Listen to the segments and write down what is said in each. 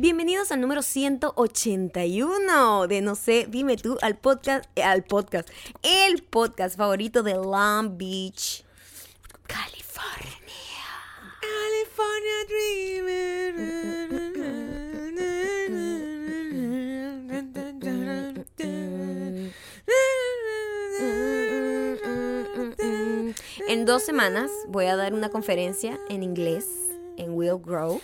Bienvenidos al número 181 de No sé, dime tú, al podcast, eh, al podcast, el podcast favorito de Long Beach, California. California En dos semanas voy a dar una conferencia en inglés en Will Grow.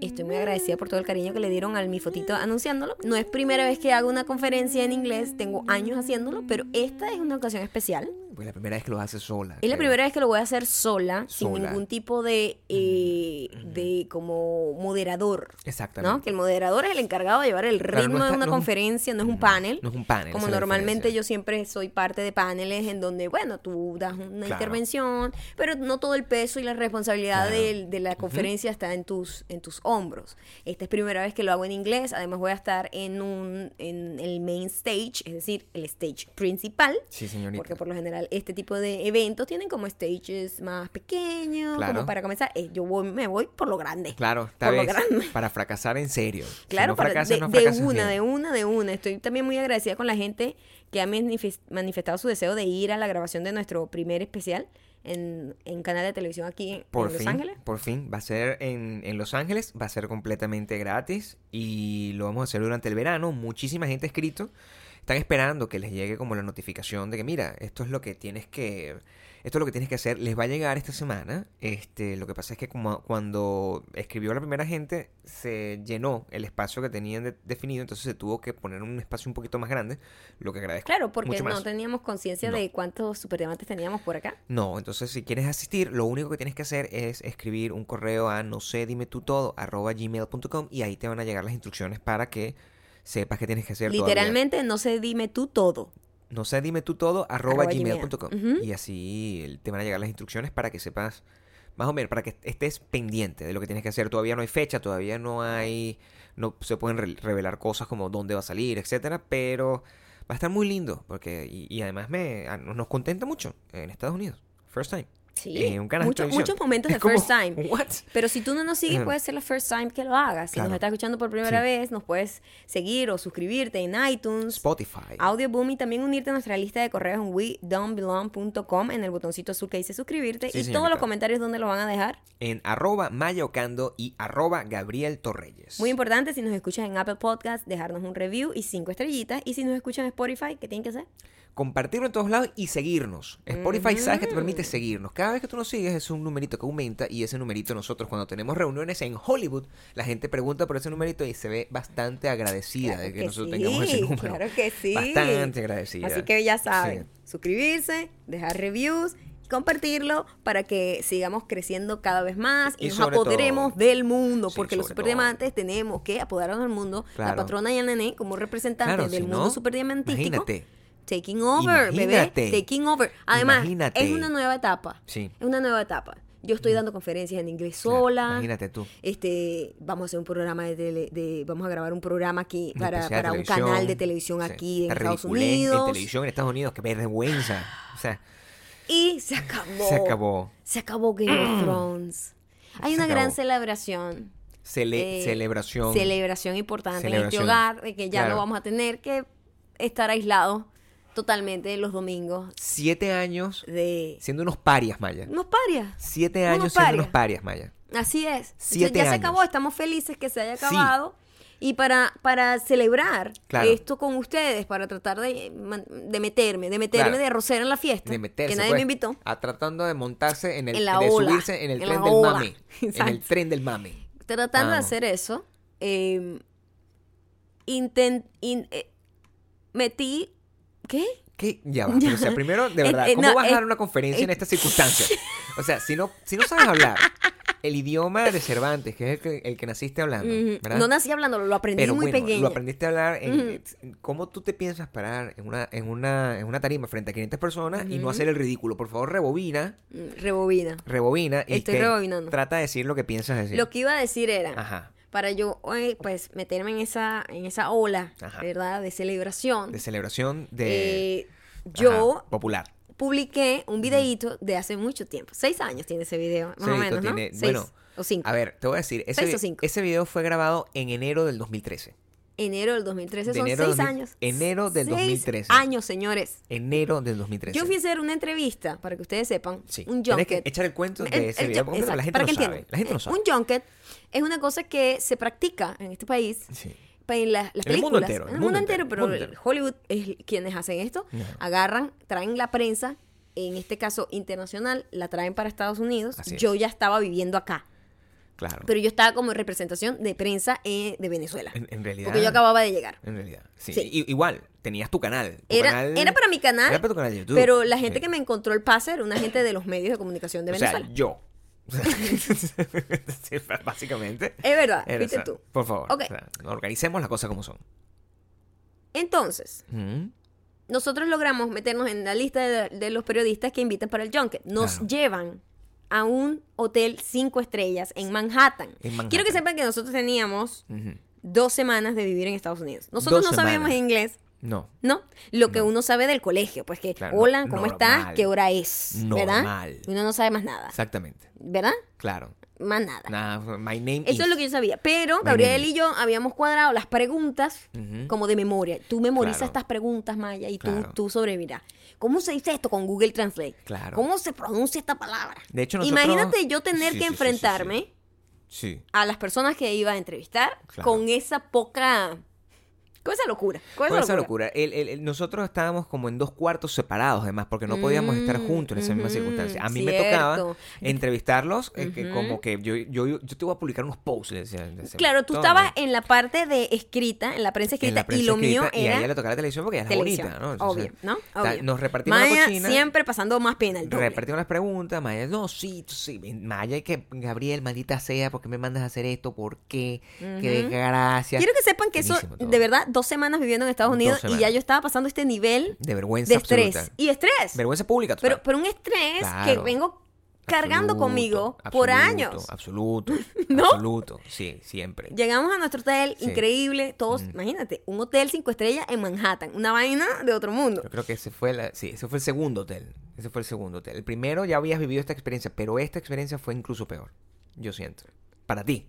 Estoy muy agradecida por todo el cariño que le dieron a mi fotito anunciándolo. No es primera vez que hago una conferencia en inglés, tengo años haciéndolo, pero esta es una ocasión especial. Pues la primera vez que lo haces sola. Es la primera vez que lo voy a hacer sola, sin ningún tipo de, eh, de como moderador. Exactamente. ¿no? Que el moderador es el encargado de llevar el Claro, ritmo de una no es un- conferencia, no es un panel. No es un panel. Como normalmente yo siempre soy parte de paneles en donde, bueno, tú das una Claro. intervención, pero no todo el peso y la responsabilidad Claro. de, la conferencia está en tus, en tus hombros. Esta es primera vez que lo hago en inglés, además voy a estar en, un, en el main stage, es decir, el stage principal. Sí, señorita. Porque por lo general este tipo de eventos tienen como stages más pequeños, Claro. como para comenzar. Eh, yo voy- me voy por lo grande. Claro, esta por lo vez grande. para fracasar en serio. Claro, si no para- fracasas, de, no de una, de una, de una. Estoy también muy agradecida con la gente que ha manifes- manifestado su deseo de ir a la grabación de nuestro primer especial en, en canal de televisión aquí en, Por en Los Ángeles. por fin, va a ser en, en Los Ángeles, va a ser completamente gratis y lo vamos a hacer durante el verano. Muchísima gente ha escrito, están esperando que les llegue como la notificación de que mira, esto es lo que tienes que, esto es lo que tienes que hacer. Les va a llegar esta semana. Este, lo que pasa es que como cuando escribió la primera gente se llenó el espacio que tenían de- definido, entonces se tuvo que poner un espacio un poquito más grande, lo que agradezco. Claro, porque mucho no más. teníamos conciencia No. de cuántos superdiamantes teníamos por acá. No, entonces si quieres asistir, lo único que tienes que hacer es escribir un correo a no sé, dime tú todo, arroba gmail.com y ahí te van a llegar las instrucciones para que sepas qué tienes que hacer. todavía. Literalmente, no sé, dime tú todo. No sé, dime tú todo, arroba Arroba gmail. gmail.com. Ujú. Y así te van a llegar las instrucciones para que sepas, más o menos, para que estés pendiente de lo que tienes que hacer. Todavía no hay fecha, todavía no hay, no se pueden re- revelar cosas como dónde va a salir, etcétera, pero va a estar muy lindo porque y, y además me nos contenta mucho en Estados Unidos. First time. Sí, en un canal mucho- muchos momentos de como, first time. What? Pero si tú no nos sigues, puede ser la first time que lo hagas. Si Claro. nos estás escuchando por primera Sí. vez, nos puedes seguir o suscribirte en iTunes, Spotify. Audioboom y también unirte a nuestra lista de correos en wedon'tbelong.com en el botoncito azul que dice suscribirte. Sí, y todos los comentarios donde lo van a dejar. En arroba mayocando y arroba Gabriel Torreyes. Muy importante, si nos escuchas en Apple Podcast, dejarnos un review y cinco estrellitas. Y si nos escuchas en Spotify, ¿qué tienen que hacer? Compartirlo en todos lados y seguirnos. Spotify sabes que te permite seguirnos. Cada vez que tú nos sigues es un numerito que aumenta y ese numerito nosotros cuando tenemos reuniones en Hollywood, la gente pregunta por ese numerito y se ve bastante agradecida de que, nosotros tengamos ese número. Claro que sí. Bastante agradecida. Así que ya saben, Sí. suscribirse, dejar reviews, compartirlo para que sigamos creciendo cada vez más y, Y nos apoderemos todo- del mundo, Sí, porque los superdiamantes tenemos que apoderarnos del mundo. La patrona y el nené como representantes Claro, del si mundo no. Imagínate. Taking over, Imagínate. bebé. Taking over. Además, Imagínate. es una nueva etapa. Sí. Es una nueva etapa. Yo estoy dando conferencias en inglés Claro, sola. imagínate tú. Este, vamos a hacer un programa de, tele- de vamos a grabar un programa aquí para, para un canal de televisión Sí. aquí en Estados Unidos. En televisión en Estados Unidos, qué vergüenza. O sea, Y se acabó. Se acabó. Se acabó Game of Thrones. Hay Se una gran celebración. cele- eh, celebración. Celebración importante en este hogar, de que ya Claro. no vamos a tener que estar aislados totalmente los domingos Siete años de siendo unos parias, Maya. unos parias. Siete Unos años siendo unos parias, Maya. Así es. Siete ya se acabó, estamos felices que se haya Sí. acabado. Y para, para celebrar Claro. esto con ustedes, para tratar de, de meterme, de meterme Claro. de rosera en la fiesta, de meterse, que nadie pues, me invitó, a tratando de montarse en el En la de ola, subirse en el en tren del ola. mame, en el Exacto. tren del mame. tratando de hacer eso, eh, in- eh, metí, ¿qué? ¿Qué? Ya va. pero, o sea, primero, de Eh, verdad, eh, ¿cómo no, vas a dar una conferencia en eh. estas circunstancias? O sea, si no, si no sabes hablar el idioma de Cervantes, que es el que, el que naciste hablando. ¿verdad? No nací hablando, lo aprendí Pero muy bueno, pequeño. lo aprendiste a hablar en, cómo tú te piensas parar en una, en una, en una tarima frente a 500 personas y no hacer el ridículo. Por favor, rebobina, Mm, Rebobina. rebobina y Estoy rebobinando. trata de decir lo que piensas decir. Lo que iba a decir era, Ajá. Para yo, eh, pues, meterme en esa, en esa ola, Ajá. ¿verdad? De celebración. De celebración de Eh, yo, Ajá, popular. publiqué un videíto de hace mucho tiempo. Seis años tiene ese video, más o Seis, menos, ¿no? tiene- Seis bueno, o cinco. A ver, te voy a decir, ese, ¿Seis o cinco? ese video fue grabado en enero del 2013. Enero del 2013 de son enero seis del 2000 años. enero del Seis 2013. años, señores. Enero del 2013. Yo fui a hacer una entrevista, para que ustedes sepan, Sí. un Tienes que junket. echar el cuento de El- ese el video, porque la exacto, gente para no que sabe. La gente no sabe. Un junket es una cosa que se practica en este país Sí. en la- las En el mundo entero, En el mundo entero, pero mundo entero. Hollywood es quienes hacen esto. No. Agarran, traen la prensa, en este caso internacional, la traen para Estados Unidos. Así es. Yo ya estaba viviendo acá, Claro. pero yo estaba como en representación de prensa eh, de Venezuela. en, en realidad. Porque yo acababa de llegar. En realidad. Sí. Sí. I- igual, tenías tu canal. tu Era, canal- era para mi canal, Era para tu canal de YouTube. pero la gente Sí. que me encontró el pase era una gente de los medios de comunicación de O sea, Venezuela. yo. Sí, básicamente. es verdad, Era, fuiste o sea, tú. Por favor. Ok. o sea, organicemos las cosas como son. Entonces, Ujú. nosotros logramos meternos en la lista de, de los periodistas que invitan para el junket. Nos Claro. llevan a un hotel cinco estrellas en Manhattan. En Manhattan. Quiero que sepan que nosotros teníamos dos semanas de vivir en Estados Unidos. Nosotros Dos no sabíamos inglés, No. ¿no? Lo que No. uno sabe del colegio, pues que, Claro, hola, ¿cómo normal. estás? ¿Qué hora es? ¿Verdad? Normal. Uno no sabe más nada, Exactamente. ¿verdad? Claro. Más nada. Nada, my name Eso es lo que yo sabía. Pero Gabriel y yo habíamos cuadrado las preguntas como de memoria. Tú memorizas Claro. estas preguntas, Maya, y tú, tú sobrevivirás. ¿Cómo se dice esto con Google Translate? Claro. ¿Cómo se pronuncia esta palabra? De hecho, nosotros- Imagínate yo tener Sí, que sí, enfrentarme Sí. a las personas que iba a entrevistar Claro. con esa poca... Con esa locura. Con esa, Con esa locura. El- el- el- nosotros estábamos como en dos cuartos separados, además, porque no podíamos estar Mm, juntos en esa misma circunstancia. A mí me tocaba entrevistarlos, eh, que como que yo, yo, yo te voy a publicar unos posts. decía, Claro, tú estabas en la parte de escrita, en la prensa En escrita, la prensa y lo mío escrita, Y a era ella le tocaba la televisión porque ella es bonita, ¿no? Entonces, Obvio, ¿no? Obvio. Nos repartimos Maya la cochina. siempre pasando más pena el. Repartimos las preguntas, Maya, no, sí, sí, Maya, que Gabriel, maldita sea, ¿por qué me mandas a hacer esto? ¿Por qué? Qué Ujú. desgracia. Quiero que sepan que eso, todo. de verdad, dos semanas viviendo en Estados Dos Unidos y ya yo estaba pasando este nivel De vergüenza de estrés. absoluta. Y estrés. Vergüenza pública. Pero, pero un estrés que vengo cargando Absoluto, conmigo por años. Absoluto. ¿No? Absoluto. Sí, siempre. Llegamos a nuestro hotel, Sí. increíble, todos, imagínate, un hotel cinco estrellas en Manhattan, una vaina de otro mundo. Yo creo que ese fue, la, sí, ese fue el segundo hotel. Ese fue el segundo hotel. El primero ya habías vivido esta experiencia, pero esta experiencia fue incluso peor. Yo siento. Para ti,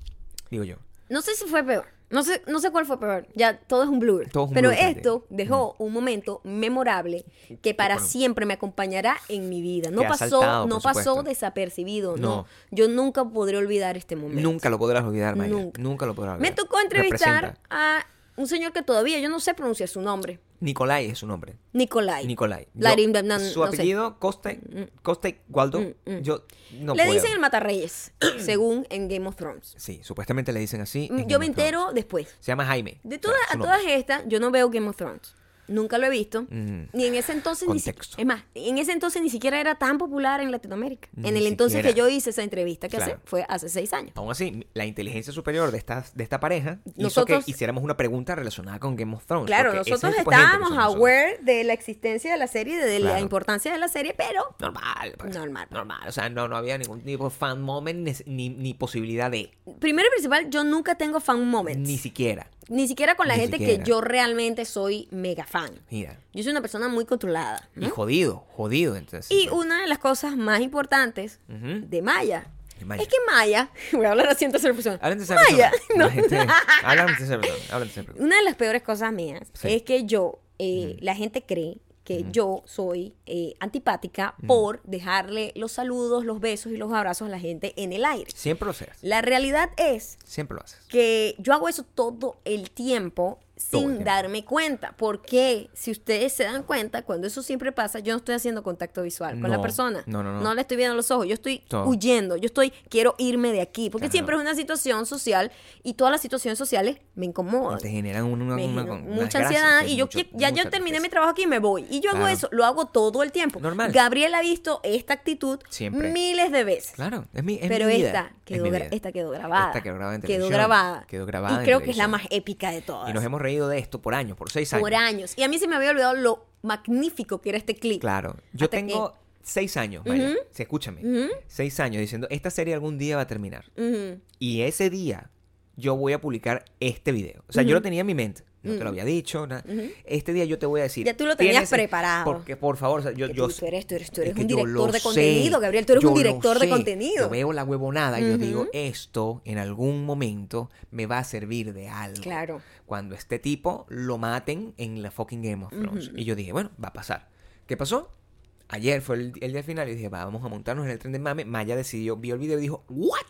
digo yo. No sé si fue peor. No sé, no sé cuál fue peor. Ya todo es un blur. Todo es un Pero blur esto dejó un momento memorable que para bueno. siempre me acompañará en mi vida. No pasó, saltado, no pasó supuesto. desapercibido. No. No. Yo nunca podré olvidar este momento. Nunca lo podrás olvidar, Maya. Nunca. Nunca, lo podrás Me olvidar. tocó entrevistar Representa. a un señor que todavía yo no sé pronunciar su nombre. Nicolai es su nombre. Nicolai. Nicolai. Yo- no- su no sé. apellido, Coste, Coste Waldo. Yo no Le puedo. dicen el Matarreyes, según en Game of Thrones. Sí, supuestamente le dicen así. Mm, Yo me Game entero después. Se llama Jaime. De O sea, todas, su a todas estas, yo no veo Game of Thrones. Nunca lo he visto. Ujú. Ni en ese entonces ni si-. Es más, en ese entonces ni siquiera era tan popular en Latinoamérica. Ni en el entonces siquiera. que yo hice esa entrevista que Claro. hace, fue hace seis años. Aún así, la inteligencia superior de esta, de esta pareja Nosotros- hizo que hiciéramos una pregunta relacionada con Game of Thrones. Claro, nosotros es de estábamos nosotros. aware de la existencia de la serie, de la Claro. importancia de la serie, pero Normal, pues. Normal. Normal. O sea, no, no había ningún tipo de fan moment ni, ni, posibilidad de. primero y principal, yo nunca tengo fan moments. Ni Ni, siquiera. siquiera con la Ni gente siquiera. que yo realmente soy mega fan. Mira. Yo soy una persona muy controlada. ¿no? Y jodido, jodido. Entonces, Y una de las cosas más importantes Ujú. de Maya, Maya. es que Maya, voy a hablar así en tercera persona. Hablan de esa Maya, persona. no. Gente- Hablan de esa persona. Una de las peores cosas mías Sí. es que yo, eh, la gente cree que yo soy eh, antipática por dejarle los saludos, los besos y los abrazos a la gente en el aire. Siempre lo haces. La realidad es Siempre lo haces. que yo hago eso todo el tiempo sin darme cuenta. Porque si ustedes se dan cuenta, cuando eso siempre pasa, yo no estoy haciendo contacto visual con la No, persona. no, no, no. le estoy viendo los ojos. Yo estoy Todo. huyendo. Yo estoy, quiero irme de aquí. Porque Claro. siempre es una situación social y todas las situaciones sociales me incomodan. Te generan una, Me mucha ansiedad sí, y yo mucho- ya yo terminé mi trabajo aquí y me voy y yo hago eso lo hago todo el tiempo Normal. Gabriel ha visto esta actitud Siempre. miles de veces Claro, es mi, es pero mi vida, esta es quedó mi vida. esta quedó grabada Esta quedó grabada en quedó grabada Quedó grabada y creo que es la más épica de todas Y nos hemos reído de esto por años, por seis años. por años y a mí se me había olvidado lo magnífico que era este clip Claro. Yo Hasta tengo seis años, Maya. Sí, escúchame. Seis años diciendo, esta serie algún día va a terminar. Y ese día yo voy a publicar este video. O sea, yo lo tenía en mi mente. No te lo Mm. había dicho. nada. Ujú. Este día yo te voy a decir. Ya tú lo tenías tienes- preparado. Porque, por favor, o sea, yo, yo tú, eres, tú eres, tú eres es que un director de sé, contenido, Gabriel. Tú eres un director de contenido. Yo veo la huevonada y yo digo, esto en algún momento me va a servir de algo. Claro. Cuando este tipo lo maten en la fucking Game of Thrones. Y yo dije, bueno, va a pasar. ¿Qué pasó? Ayer fue el, el día final y dije, va, vamos a montarnos en el tren de mame. Maya decidió, vio el video y dijo, ¿what?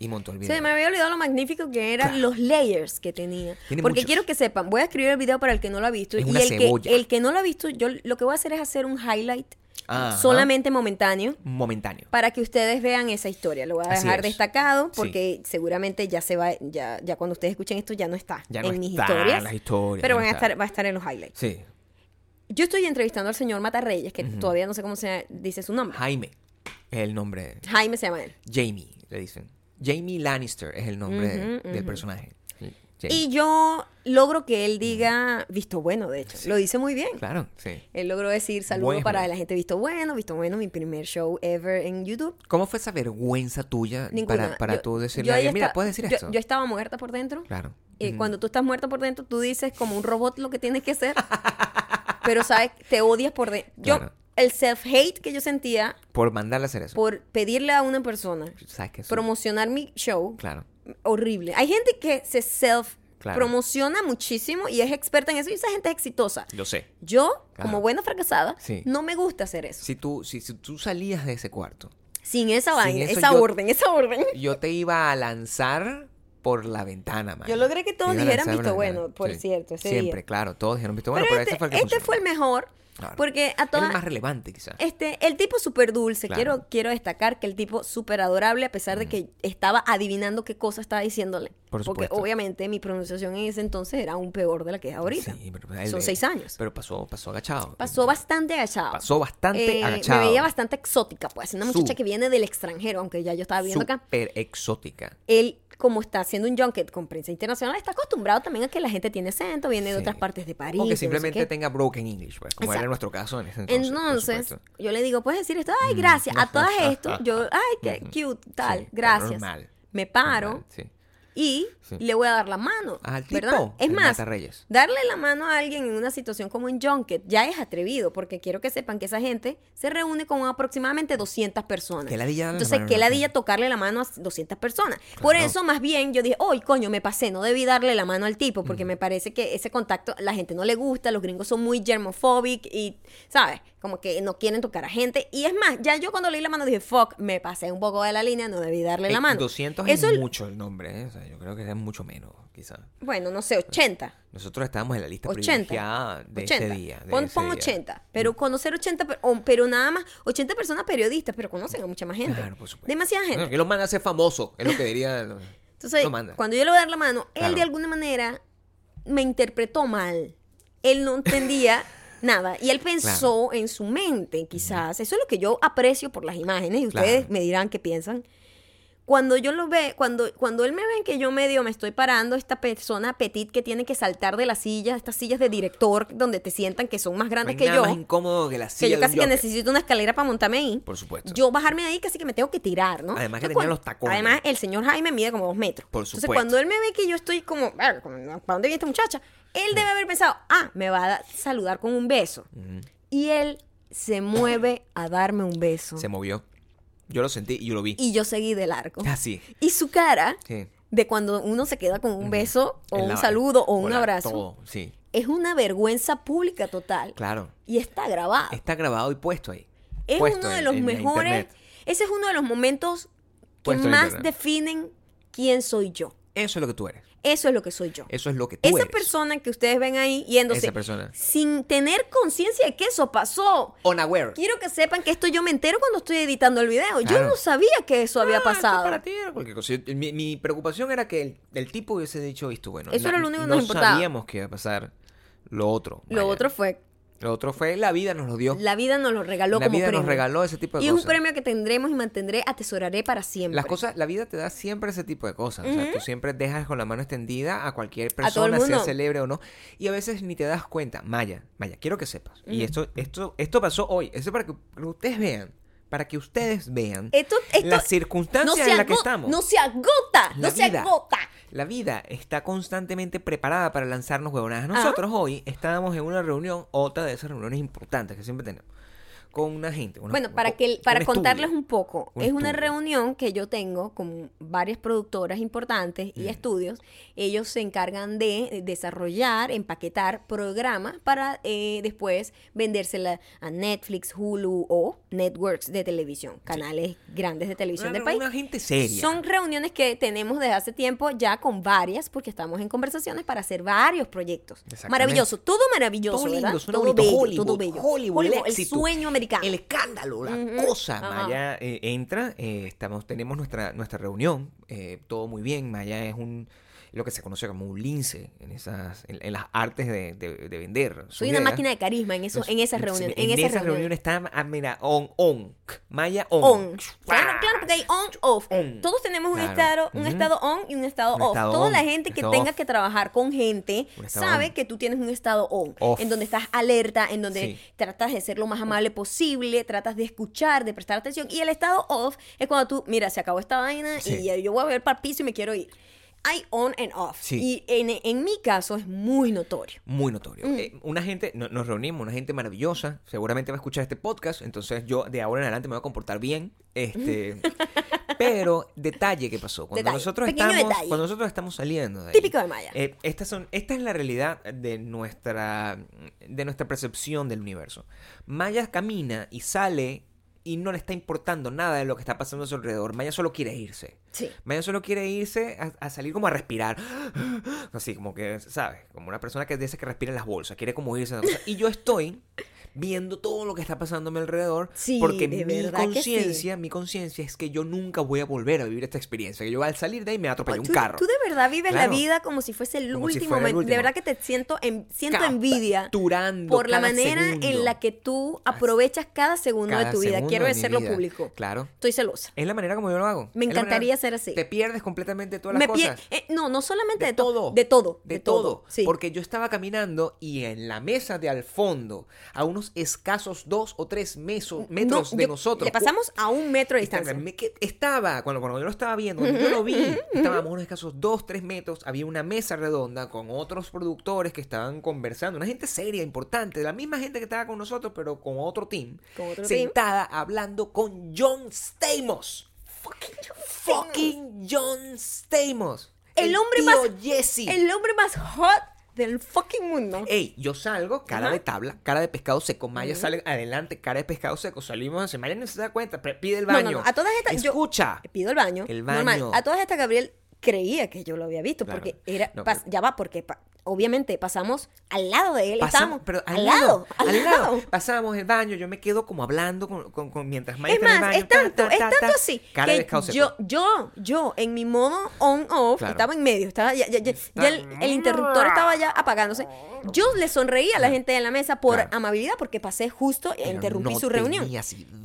Y montó el video. Se me había olvidado lo magnífico que eran Claro. los layers que tenía. Tiene Porque muchos. quiero que sepan, voy a escribir el video para el que no lo ha visto. Es y una el cebolla. que, el que no lo ha visto, yo lo que voy a hacer es hacer un highlight Ajá. solamente momentáneo. Momentáneo. Para que ustedes vean esa historia. Lo voy a Así dejar es. destacado Sí. porque seguramente ya se va, ya, ya cuando ustedes escuchen esto ya no está Ya no en mis está historias. las historias, pero van no a estar, va a estar en los highlights. Sí. Yo estoy entrevistando al señor Matarreyes, que todavía no sé cómo se dice su nombre. Jaime es el nombre. Jaime se llama él. Jamie, le dicen. Jamie Lannister es el nombre del personaje. Jamie. Y yo logro que él diga visto bueno, de hecho. Sí. Lo dice muy bien. Claro, sí. Él logró decir saludo Bueno. para la gente visto bueno, visto bueno, mi primer show ever en YouTube. ¿Cómo fue esa vergüenza tuya Ninguna. para, para Yo- tú decirle mira, puedes decir yo- esto? Yo estaba muerta por dentro. Claro. Y Ujú. cuando tú estás muerta por dentro, tú dices como un robot lo que tienes que hacer. pero, ¿sabes? Te odias por dentro. Yo, Claro. El self-hate que yo sentía Por mandarle a hacer eso. por pedirle a una persona ¿Sabes qué? Promocionar mi show, Claro. horrible. Hay gente que se self Claro. promociona muchísimo y es experta en eso y esa gente es exitosa. Lo sé. Yo, Claro. como buena fracasada, Sí. no me gusta hacer eso. Si tú, si, si tú salías de ese cuarto, Sin esa Sin vaina, eso esa yo- orden, esa orden. yo te iba a lanzar por la ventana, man. Yo logré que todos dijeran visto bueno, por Sí. cierto, ese Siempre, día. claro. Todos dijeron visto bueno, pero pero, este, ese fue el que este fue el mejor. Claro. Porque a todas. el más relevante, quizás. Este, el tipo súper dulce. Claro. Quiero, quiero destacar que el tipo súper adorable, a pesar de que estaba adivinando qué cosa estaba diciéndole. Por Porque supuesto. obviamente mi pronunciación en ese entonces era aún peor de la que es ahorita. Sí, pero él- Son seis años. Pero pasó, pasó agachado. Pasó bastante agachado. Pasó bastante Eh, agachado. Me veía bastante exótica, pues. Una muchacha Su- que viene del extranjero, aunque ya yo estaba viviendo acá. Súper exótica. Él, como está haciendo un junket con prensa internacional, está acostumbrado también a que la gente tiene acento, viene de otras partes de París. O que no sé simplemente tenga broken English, pues, como era Exacto. nuestro caso en ese entonces. Entonces, yo le digo, puedes decir esto, ay, gracias. A todas esto, yo, ay, qué cute, tal, Sí, gracias. normal. Me paro Normal, sí. Y Sí. le voy a dar la mano. Al tipo, ¿verdad? Es más, darle la mano a alguien en una situación como un junket ya es atrevido, porque quiero que sepan que esa gente se reúne con aproximadamente 200 personas. Qué ladilla Entonces, qué ladilla tocarle la mano a 200 personas. Por eso, más bien, yo dije, hoy coño, me pasé, no debí darle la mano al tipo, porque me parece que ese contacto la gente no le gusta, los gringos son muy germophobic y, ¿sabes? Como que no quieren tocar a gente. Y es más, ya yo cuando leí la mano dije, fuck, me pasé un poco de la línea, no debí darle Eh, la mano. 200 Eso es es- mucho el nombre, ¿eh? Sea, yo creo que es mucho menos, quizás. Bueno, no sé, 80. Nosotros estábamos en la lista 80. privilegiada de 80. ese día. de pon ese pon día. 80. Pero conocer 80, per- o- pero nada más, 80 personas periodistas, pero conocen a mucha más gente. Claro, por supuesto. Demasiada gente. Bueno, que lo manda a ser famoso, es lo que diría. lo- Entonces, lo manda. cuando yo le voy a dar la mano, él de alguna manera me interpretó mal. Él no entendía nada. Y él pensó en su mente, quizás. Eso es lo que yo aprecio por las imágenes. Y ustedes me dirán qué piensan. Cuando yo lo ve, cuando, cuando él me ve que yo medio me estoy parando, esta persona petit que tiene que saltar de la silla, estas sillas de director donde te sientan que son más No grandes hay que nada yo, más incómodo que la que silla yo de un casi que necesito una escalera para montarme ahí. Por supuesto. Yo bajarme ahí casi que me tengo que tirar, ¿no? Además que Entonces, tenía los tacones. Además, el señor Jaime mide como dos metros. Por Entonces, supuesto. cuando él me ve que yo estoy como, "Verga, como, ¿para dónde viene esta muchacha? Él debe haber pensado, ah, me va a da- saludar con un beso. Y él se mueve a darme un beso. Se movió. Yo lo sentí y yo lo vi. Y yo seguí de largo. Así. Y su cara Sí. de cuando uno se queda con un beso o un saludo o un abrazo Todo, sí. es una vergüenza pública total. Claro. Y está grabado. Está grabado y puesto ahí. es Puesto uno de los en mejores. Ese es uno de los momentos que Puesto más definen quién soy yo. Eso es lo que tú eres. Eso es lo que soy yo. Eso es lo que tú Esa eres. persona que ustedes ven ahí yéndose Esa persona. sin tener conciencia de que eso pasó. Unaware. Quiero que sepan que esto yo me entero cuando estoy editando el video. Yo no sabía que eso había Ah, esto pasado. Para ti era cualquier cosa. Mi, mi preocupación era que el, el tipo hubiese dicho, visto, bueno. Eso era lo único que no nos importaba. sabíamos que iba a pasar lo otro. Lo vaya. otro fue, Lo otro fue la vida nos lo dio. la vida nos lo regaló La como vida premio. nos regaló ese tipo de y es un cosas. premio que tendremos y mantendré, atesoraré para siempre. Las cosas, la vida te da siempre ese tipo de cosas. O sea, tú siempre dejas con la mano extendida a cualquier A persona, sea mundo. celebre o no. Y a veces ni te das cuenta. Maya, Maya, quiero que sepas. Y Ujú. esto, esto, esto pasó hoy. Eso para que, para que ustedes vean. Para que ustedes vean Esto, esto las circunstancias se en las que estamos. No se agota, La no se vida. agota. La vida está constantemente preparada para lanzarnos huevonadas. Nosotros hoy estábamos en una reunión, otra de esas reuniones importantes que siempre tenemos, con una gente. una- Bueno, para que para un contarles estudio. un poco, Un es una reunión que yo tengo con varias productoras importantes y estudios. Ellos se encargan de desarrollar, empaquetar programas para eh, después vendérsela a Netflix, Hulu o networks de televisión, canales grandes de televisión Una, del país. una gente seria. Son reuniones que tenemos desde hace tiempo ya con varias, porque estamos en conversaciones para hacer varios proyectos. Maravilloso, todo maravilloso, todo lindo, todo bello, Hollywood, todo bello. Hollywood, el sueño americano. El escándalo, la cosa. Maya eh, entra, eh, estamos, tenemos nuestra, nuestra reunión, eh, todo muy bien. Maya es un lo que se conoce como un lince en esas, en, en las artes de, de- de vender. Soy una máquina de carisma en eso, en esas reuniones. En, En, esas esas reuniones está, ah, mira, on, on. Maya on. On. Claro, claro, porque hay on, off. On. Todos tenemos un estado, un estado on y un estado Un off. estado Toda on, la gente que tenga off. que trabajar con gente sabe on. que tú tienes un estado on, Off. en donde estás alerta, en donde Sí. tratas de ser lo más amable posible, tratas de escuchar, de prestar atención. Y el estado off es cuando tú, mira, se acabó esta vaina Sí. y yo voy a ver para el piso y me quiero ir. Hay on and off. Sí. Y en, en mi caso es muy notorio. Muy notorio. Mm. Eh, una gente, no- nos reunimos, una gente maravillosa, seguramente va a escuchar este podcast, entonces yo de ahora en adelante me voy a comportar bien. Este, pero detalle que pasó. Cuando Detalle, nosotros estamos, detalle. cuando nosotros estamos saliendo de ahí, Típico de Maya. eh, estas son, esta es la realidad de nuestra, de nuestra percepción del universo. Maya camina y sale y no le está importando nada de lo que está pasando a su alrededor. Maya solo quiere irse. Sí. Maya solo quiere irse a, a salir como a respirar. Así como que, ¿sabes? Como una persona que dice que respira en las bolsas. Quiere como irse. a una cosa. Y yo estoy viendo todo lo que está pasando a mi alrededor. Sí, porque mi sí. conciencia, mi conciencia es que yo nunca voy a volver a vivir esta experiencia. Que yo al salir de ahí me atropellé un carro. tú de verdad vives Claro. la vida como si fuese el Como último momento. De verdad que te siento, en, siento envidia por la manera segundo. en la que tú aprovechas cada segundo Cada de tu vida. Quiero vida. público. Claro. Estoy celosa. Es la manera como yo lo hago. Me encantaría ser así. Te pierdes completamente todas las Me cosas. eh, no, no solamente de, de to- todo. De todo. De, todo. Sí. Porque yo estaba caminando y en la mesa de al fondo, a unos escasos dos o tres meso- metros No, de yo- nosotros. Le pasamos a un metro de Estaba, distancia. estaba, cuando, cuando yo lo estaba viendo, cuando yo lo vi, estábamos a unos escasos dos, tres metros, había una mesa redonda con otros productores que estaban conversando, una gente seria, importante, la misma gente que estaba con nosotros, pero con otro team, Con otro team. sentada hablando con John Stamos. Fucking John Fucking John Stamos. El hombre tío más- Jesse. El hombre más hot del fucking mundo. Ey, yo salgo, cara Ajá. de tabla, cara de pescado seco. Maya sale adelante, cara de pescado seco. Salimos, Maya no se da cuenta, pide el No, no, baño. no, a todas estas, yo- Escucha. Pido el baño. El normal. baño. A todas estas, Gabriel creía que yo lo había visto Claro. porque era No, pero- ya va porque pa- obviamente pasamos al lado de él Pasamos, estábamos pero al, lado, al lado, Pasamos el baño, yo me quedo como hablando con, con- con- mientras Maya es el más baño. es tanto ta, ta, es ta, tanto ta. así que pescado seco. yo yo yo en mi modo on off Claro. estaba en medio estaba ya, ya- ya- ya el, el interruptor estaba ya apagándose yo le sonreí a la gente en la mesa por Claro. amabilidad porque pasé justo e interrumpí no su reunión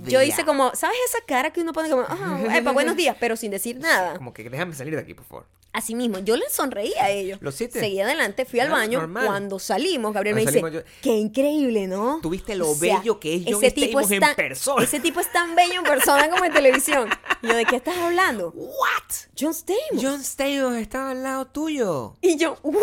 yo hice como sabes esa cara que uno pone como ah, epa, buenos días pero sin decir nada Como que déjame salir de aquí, por favor. Así mismo, yo le sonreí a ellos. ¿Lo hiciste? Seguí adelante, fui al Claro, baño. normal. Cuando salimos, Gabriel me Cuando dice, salimos yo- qué increíble, ¿no? Tuviste lo bello que es John ese tipo en tan- persona. Ese tipo es tan bello en persona como en televisión. Y yo, ¿de qué estás hablando? ¿What? John Stamos. John Stamos estaba al lado tuyo. Y yo, ¿what?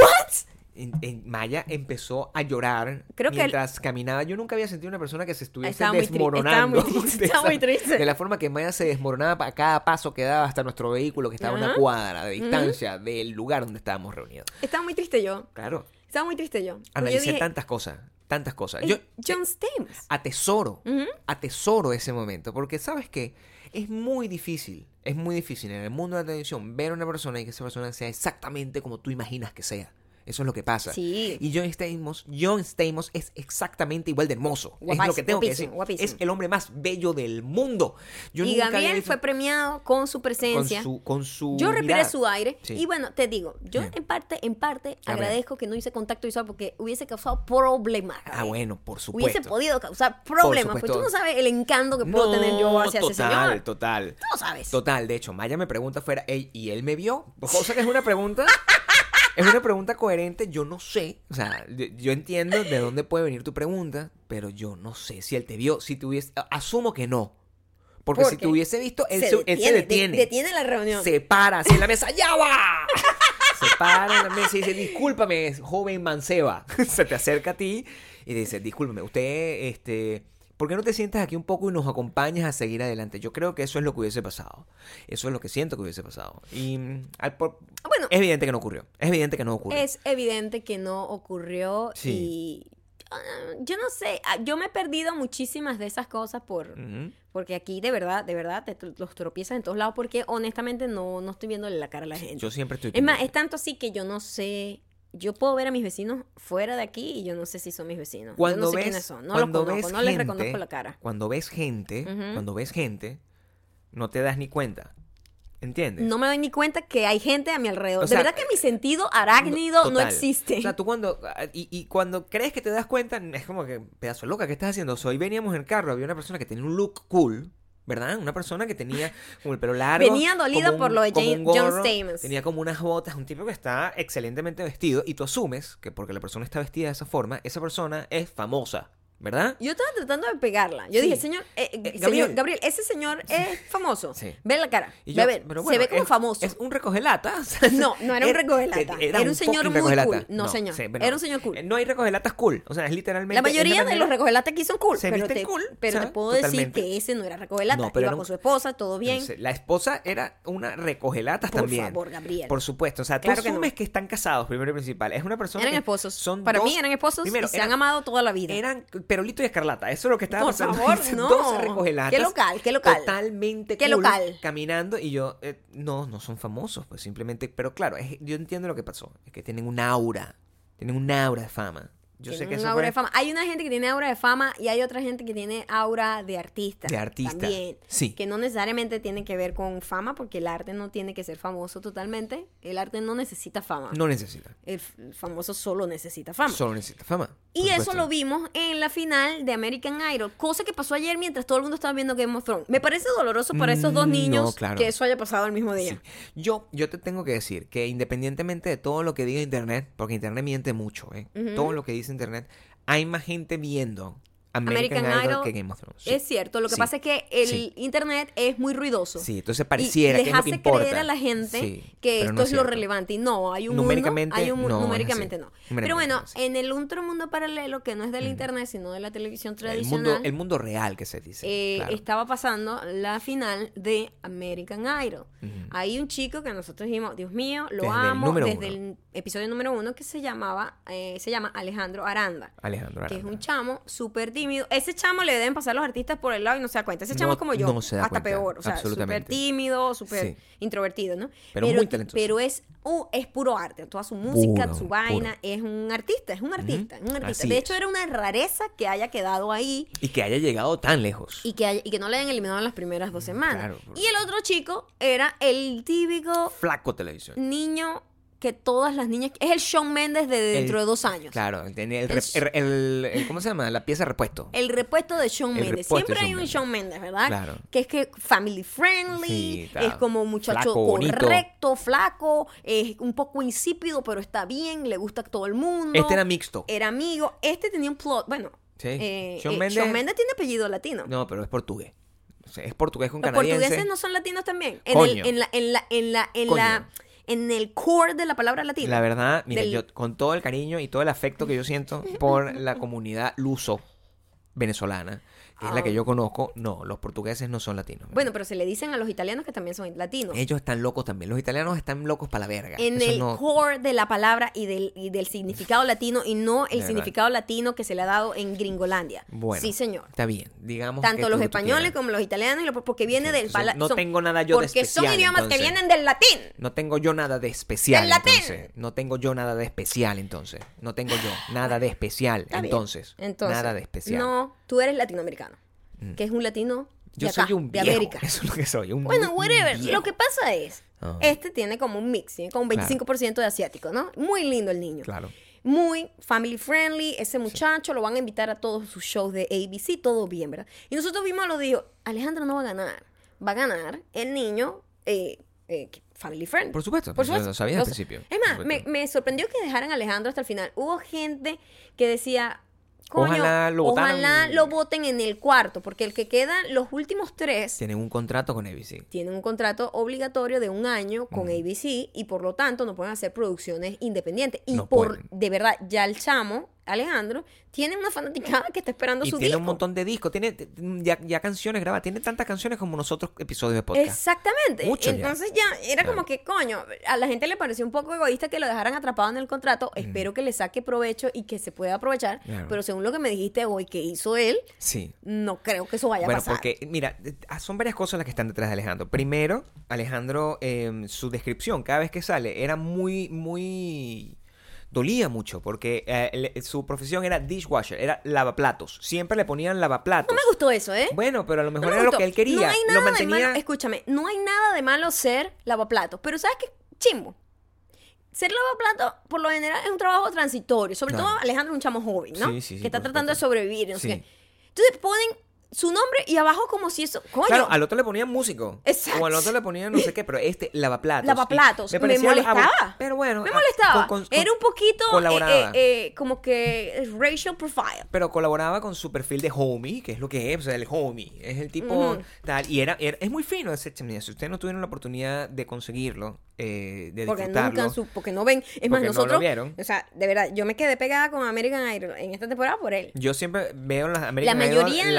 En- en- Maya empezó a llorar Creo que él- mientras caminaba. Yo nunca había sentido una persona que se estuviese Estaba muy desmoronando. estaba muy triste, de estaba muy triste. De la forma que Maya se desmoronaba a cada paso que daba hasta nuestro vehículo, que estaba a una cuadra de distancia del lugar donde estábamos reunidos. Estaba muy triste yo. Claro. Estaba muy triste yo. Analicé dije, tantas cosas, tantas cosas. "Es Yo John Stamos. atesoro, Ujú. atesoro ese momento, porque sabes que es muy difícil, es muy difícil en el mundo de la televisión ver a una persona y que esa persona sea exactamente como tú imaginas que sea. Eso es lo que pasa. Sí. Y John Stamos, John Stamos es exactamente igual de hermoso. es lo que tengo que decir. guapísimo. Es el hombre más bello del mundo. Yo y nunca Gabriel visto- fue premiado con su con presencia. su, con su Yo respiré su aire Sí. y bueno, te digo, yo Bien. en parte, en parte A ver. agradezco que no hice contacto visual porque hubiese causado problemas. Ah, bueno, por supuesto. Hubiese podido causar problemas, porque tú no sabes el encanto que puedo tener yo hacia total, ese señor. Total, Tú no sabes. Total, de hecho, Maya me pregunta fuera, "Ey, ¿y él me vio? Cosa que es una pregunta, es una pregunta coherente, yo no sé, o sea, yo, entiendo de dónde puede venir tu pregunta, pero yo no sé si él te vio, si te hubiese, asumo que no, porque si te hubiese visto, él se, se él detiene, se de- detiene, detiene la reunión. se para así en la mesa, ¡ya va! Se para en la mesa y dice, discúlpame, joven manceba. se te acerca a ti y dice, discúlpame, usted, este... ¿Por qué no te sientas aquí un poco y nos acompañas a seguir adelante? Yo creo que eso es lo que hubiese pasado. Eso es lo que siento que hubiese pasado. Y mm, al por- Bueno, es evidente que no ocurrió. Es evidente que no ocurrió. es evidente que no ocurrió Sí. y ah, yo no sé, ah, yo me he perdido muchísimas de esas cosas por porque aquí de verdad, de verdad te los tropiezas en todos lados porque honestamente no no estoy viéndole la cara a la gente. Yo siempre estoy... Es más, es tanto así que yo no sé. Yo puedo ver a mis vecinos fuera de aquí y yo no sé si son mis vecinos. Cuando yo no sé ves, quiénes son. No los conozco, no les gente- reconozco la cara. Cuando ves gente, cuando ves gente, no te das ni cuenta. ¿Entiendes? No me doy ni cuenta que hay gente a mi alrededor. O sea, de verdad que mi sentido arácnido no existe. O sea, tú cuando. ah, Y, y cuando crees que te das cuenta, es como que, pedazo loca, ¿qué estás haciendo? Hoy veníamos en el carro, había una persona que tenía un look cool. ¿Verdad? Una persona que tenía como el pelo largo. Venía dolida como por lo de Jane- un John gorro, Stamos. Tenía como unas botas, un tipo que está excelentemente vestido. Y tú asumes que porque la persona está vestida de esa forma, esa persona es famosa. ¿Verdad? Yo estaba tratando de pegarla. Yo Sí. dije, señor, eh, Eh, señor Gabriel. Gabriel. ese señor es famoso. Sí. Ve la cara. Y yo, ver, se ve como es- famoso. Es un recogelata. No, no era un recogelata. Era un señor muy cool. No, señor. Era un señor cool. eh, No hay recogelatas cool. O sea, es literalmente. La mayoría de los recogelatas aquí son cool. Se pero te, cool, pero te puedo Totalmente. decir que ese no era recogelata. No, pero Iba era un- con su esposa, todo bien. La esposa era una recogelatas Por también. favor, Gabriel. Por supuesto. O sea, tú asumes que, están casados, primero y principal. Es una persona. Eran esposos. Para mí eran esposos y se han amado toda la vida. Eran Perolito y Escarlata. Eso es lo que estaba Por pasando. favor, no. Dos recogelatas. Qué local, qué local. Totalmente Qué cool, local. Caminando y yo, eh, no, no son famosos. Pues simplemente. Pero claro, es- yo entiendo lo que pasó. Es que tienen un aura. Tienen un aura de fama. Yo sé que eso aura fue- de fama. Hay una gente que tiene aura de fama y hay otra gente que tiene aura de artista. De artista, También. sí. Que no necesariamente tiene que ver con fama, porque el arte no tiene que ser famoso totalmente. El arte no necesita fama. No necesita. El, famoso solo necesita fama. Solo necesita fama. y eso lo vimos en la final de American Idol, cosa que pasó ayer mientras todo el mundo estaba viendo Game of Thrones. Me parece doloroso para esos dos Mm, niños no, claro. que eso haya pasado el mismo día. Sí. Yo, yo te tengo que decir que independientemente de todo lo que diga Internet, porque Internet miente mucho, ¿eh? Todo lo que dice Internet, hay más gente viendo American, American Idol, Idol que Game of Thrones. Sí. Es cierto, lo que Sí. pasa es que el Sí. internet es muy ruidoso. Sí, entonces pareciera y que es lo que importa. creer a la gente que esto no es, lo relevante y no hay un mundo, Numéricamente, hay un no numéricamente no pero bueno en el otro mundo paralelo que no es del internet sino de la televisión El tradicional mundo, el mundo real que se dice. eh, claro. estaba pasando la final de American Idol hay un chico que nosotros dijimos Dios mío lo Desde el amo desde uno. el episodio número uno que se llamaba eh, se llama Alejandro Aranda Alejandro que es Aranda. un chamo súper tímido. Ese chamo le deben pasar los artistas por el lado y no se da cuenta. Ese chamo No- es como yo, no se da hasta cuenta, peor. O sea, súper tímido, súper Sí. introvertido, ¿no? Pero muy talentoso. Pero es, uh, es puro arte. Toda su música, Puro, su vaina. puro. Es un artista, es un artista, un artista. Así de es. hecho, era una rareza que haya quedado ahí Y que haya llegado tan lejos. y que, haya- y que no le hayan eliminado en las primeras dos semanas. Claro, por- y el otro chico era el típico Flaco televisión. niño que todas las niñas... Es el Shawn Mendes de dentro El- de dos años. Claro, el, El- el- ¿cómo se llama? La pieza repuesto. El repuesto de Shawn Mendes. Siempre hay un. Shawn Mendes, ¿verdad? Claro. Que es que family friendly, Sí, es como un muchacho Flaco, bonito. correcto, flaco, es un poco insípido, pero está bien, le gusta a todo el mundo. Este era mixto. Era amigo. Este tenía un plot, bueno. Sí. eh, Shawn eh, Mendes- Shawn Mendes tiene apellido latino. No, pero es portugués. O sea, es portugués con Los canadiense. portugueses no son latinos también. En, Coño. el, en la, en la, en la, en Coño. la, en el core de la palabra latina. La verdad, mira, Del- yo con todo el cariño y todo el afecto que yo siento por la comunidad luso venezolana, que es la que yo conozco, no, los portugueses no son latinos. Ah. Bueno, pero se le dicen a los italianos que también son latinos. Ellos están locos también. Los italianos están locos para la verga. en Eso el no- core de la palabra y del, y del significado latino y no el significado latino que se le ha dado en Gringolandia. Bueno, sí, señor. Está bien, digamos. Tanto que los tú- españoles como los italianos, y los- porque viene Sí, del entonces, no son- tengo nada yo de Porque son especial, idiomas entonces. que vienen del latín. No tengo yo nada de especial, ¡Del latín! entonces. No tengo yo nada de especial, entonces. No tengo yo nada de especial, entonces. Entonces, Nada de especial. No, tú eres latinoamericano. Que es un latino yo de acá, soy un de viejo. América. Eso es lo que soy. Un, Bueno, whatever. viejo. Lo que pasa es, Ah. este tiene como un mix, tiene como un 25% de asiático, ¿no? Muy lindo el niño. Claro. Muy family friendly, ese muchacho lo van a invitar a todos sus shows de ABC, todo bien, ¿verdad? Y nosotros vimos, lo dijo, Alejandro no va a ganar, va a ganar el niño eh, eh, family friendly. Por supuesto, Por supuesto. lo sabía al Lo principio. Es Por más, me, supuesto. me sorprendió que dejaran a Alejandro hasta el final. Hubo gente que decía, Coño, Ojalá lo votaran. ojalá lo voten en el cuarto, porque el que queda, los últimos tres, Tienen un contrato con ABC. tienen un contrato obligatorio de un año con ABC y por lo tanto no pueden hacer producciones independientes. Y No por, pueden. de verdad, ya el chamo, Alejandro, tiene una fanaticada que está esperando Y su tiene disco. un montón de discos. Tiene t- ya, ya canciones grabadas. Tiene tantas canciones como nosotros episodios de podcast. Exactamente. Mucho ya. Entonces ya, era como que, coño, a la gente le pareció un poco egoísta que lo dejaran atrapado en el contrato. Espero que le saque provecho y que se pueda aprovechar. Claro. Pero según lo que me dijiste hoy que hizo él, Sí. no creo que eso vaya Bueno, a pasar. porque, mira, eh, ah, son varias cosas las que están detrás de Alejandro. Primero, Alejandro, eh, su descripción cada vez que sale era muy, muy... Dolía mucho porque eh, su profesión era dishwasher, era lavaplatos. Siempre le ponían lavaplatos. No me gustó eso, ¿eh? Bueno, pero a lo mejor me era lo que él quería. No hay nada lo mantenía... de malo. Escúchame, no hay nada de malo ser lavaplatos. Pero ¿sabes qué? Chimbo. Ser lavaplatos, por lo general, es un trabajo transitorio. Sobre Claro. todo Alejandro es un chamo joven, ¿no? Sí, sí, sí, que está tratando de sobrevivir. No sé Sí. qué. Entonces ponen su nombre y abajo como si eso... Coño, Claro, al otro le ponían músico. Exacto. O al otro le ponían no sé qué, pero este lavaplatos. lavaplatos. Y Me, parecía- molestaba. ah, pero bueno. Me ah, molestaba. con- con- Era un poquito eh, colaboraba. eh, eh, como que racial profile. Pero colaboraba con su perfil de homie, que es lo que es, o sea, el homie. Es el tipo tal. Y era, era- es muy fino ese chimney. Si ustedes no tuvieron la oportunidad de conseguirlo, eh, de Porque disfrutarlo. nunca su- porque no ven. Es más, Porque no lo nosotros. vieron. O sea, de verdad, yo me quedé pegada con American Idol en esta temporada por él. Yo siempre veo en las American La Idol, mayoría en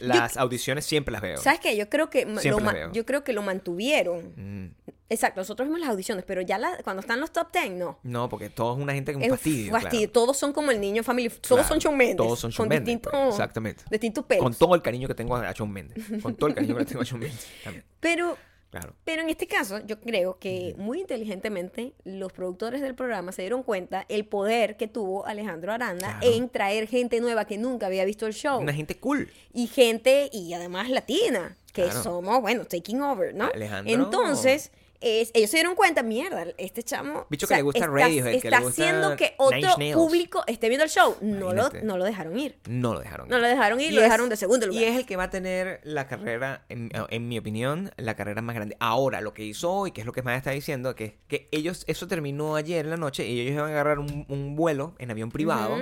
la- las, yo- audiciones siempre las veo. ¿Sabes qué? Yo creo que lo veo. yo creo que lo mantuvieron. Mm, Exacto, nosotros vimos las audiciones, pero ya la- cuando están los top 10, no. No, porque todos una gente con Es un fastidio. fastidio. claro. Todos son como el niño family. Todos Claro, son Shawn Mendes. Todos son Shawn Mendes, distintos, pues, exactamente. distintos pelos. Con todo el cariño que tengo a Shawn Mendes. Con todo el cariño que le tengo a Shawn Mendes. también, Pero Claro. Pero en este caso, yo creo que muy inteligentemente los productores del programa se dieron cuenta el poder que tuvo Alejandro Aranda Claro. en traer gente nueva que nunca había visto el show. Una gente cool. Y gente, y además latina, que Claro. somos, bueno, taking over, ¿no? Alejandro- Entonces, es- ellos se dieron cuenta, mierda, este chamo. Bicho que le gusta está, Radiohead, que está le gusta haciendo que otro público esté viendo el show. No lo, no lo dejaron ir. No lo dejaron. No lo dejaron ir, Y lo es- dejaron de segundo lugar. Y es el que va a tener la carrera, en, en mi opinión, la carrera más grande. Ahora, lo que hizo hoy, que es lo que Maya está diciendo, que, que ellos, eso terminó ayer en la noche y ellos iban a agarrar un, un vuelo en avión privado.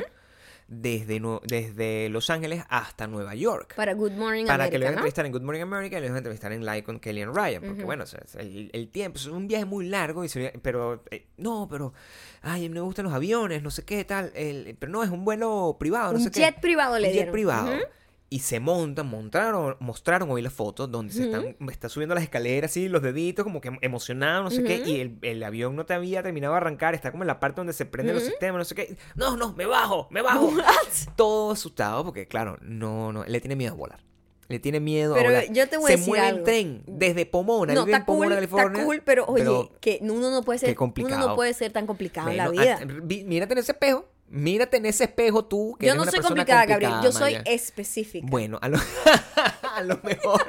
Desde, desde Los Ángeles hasta Nueva York. Para Good Morning Para que lo America, iban a ¿no? entrevistar en Good Morning America y lo iban a entrevistar en Live con Kelly and Ryan. Porque, bueno, o sea, el, el tiempo es un viaje muy largo, y se- pero eh, no, pero, ay, me gustan los aviones, no sé qué tal. el- pero no, es un vuelo privado, no Un sé qué. jet privado le Un jet dieron. privado. Ujú. Y se montan, montaron, mostraron hoy las fotos donde se están, está subiendo las escaleras así, los deditos como que emocionados, no sé qué, y el, el avión no te había terminado de arrancar, está como en la parte donde se prenden los sistemas, no sé qué. No, no, me bajo, me bajo. Todo asustado porque, claro, no, no, le tiene miedo a volar. Le tiene miedo Pero a volar. yo te voy a se decir mueve en tren desde Pomona, No, vive en está cool, Pomona, California. está cool, pero oye, que uno no puede ser, uno no puede ser tan complicado en la vida. vi- mírate en ese espejo. Mírate en ese espejo tú, que Yo eres no una soy persona complicada, Gabriel. Yo complicada, soy específica. Bueno, a lo, a lo mejor.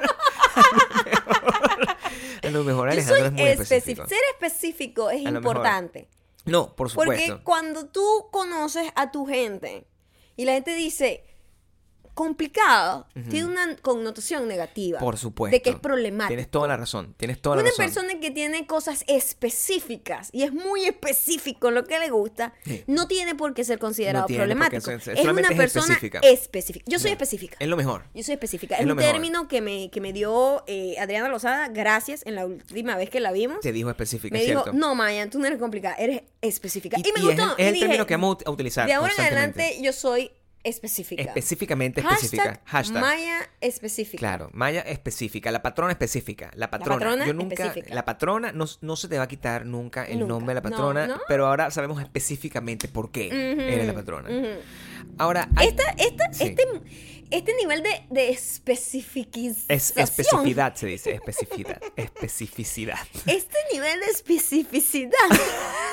A lo mejor, yo Alejandro soy es muy específico. específico. Ser específico es mejor. importante. No, por Porque supuesto. cuando tú conoces a tu gente y la gente dice complicado, tiene una connotación negativa. Por supuesto. De que es problemático. Tienes toda la razón. Tienes toda la Una razón. persona que tiene cosas específicas y es muy específico en lo que le gusta, Sí. no tiene por qué ser considerado No problemático. ser- es una es persona específica. específica. Yo soy específica. Es lo mejor. Yo soy específica. Es Es, un término que me, que me dio eh, Adriana Lozada, gracias, en la última vez que la vimos. Te dijo específica, me dijo, no, Maya, tú no eres complicada, eres específica. Y, Y- me y gustó. es, el- es y el dije, término que vamos a utilizar. De ahora en adelante yo soy específica. Específicamente específica. Hashtag. Maya específica. Claro, Maya específica, la patrona específica, la patrona. patrona Yo nunca, específica. la patrona no, no se te va a quitar nunca el Nunca. nombre de la patrona, no. pero ahora sabemos específicamente por qué Ujú, eres la patrona. Ahora, hay- Esta, esta, Sí. este, este nivel de, de especificación. es especificidad se dice, especificidad, especificidad. Este nivel de especificidad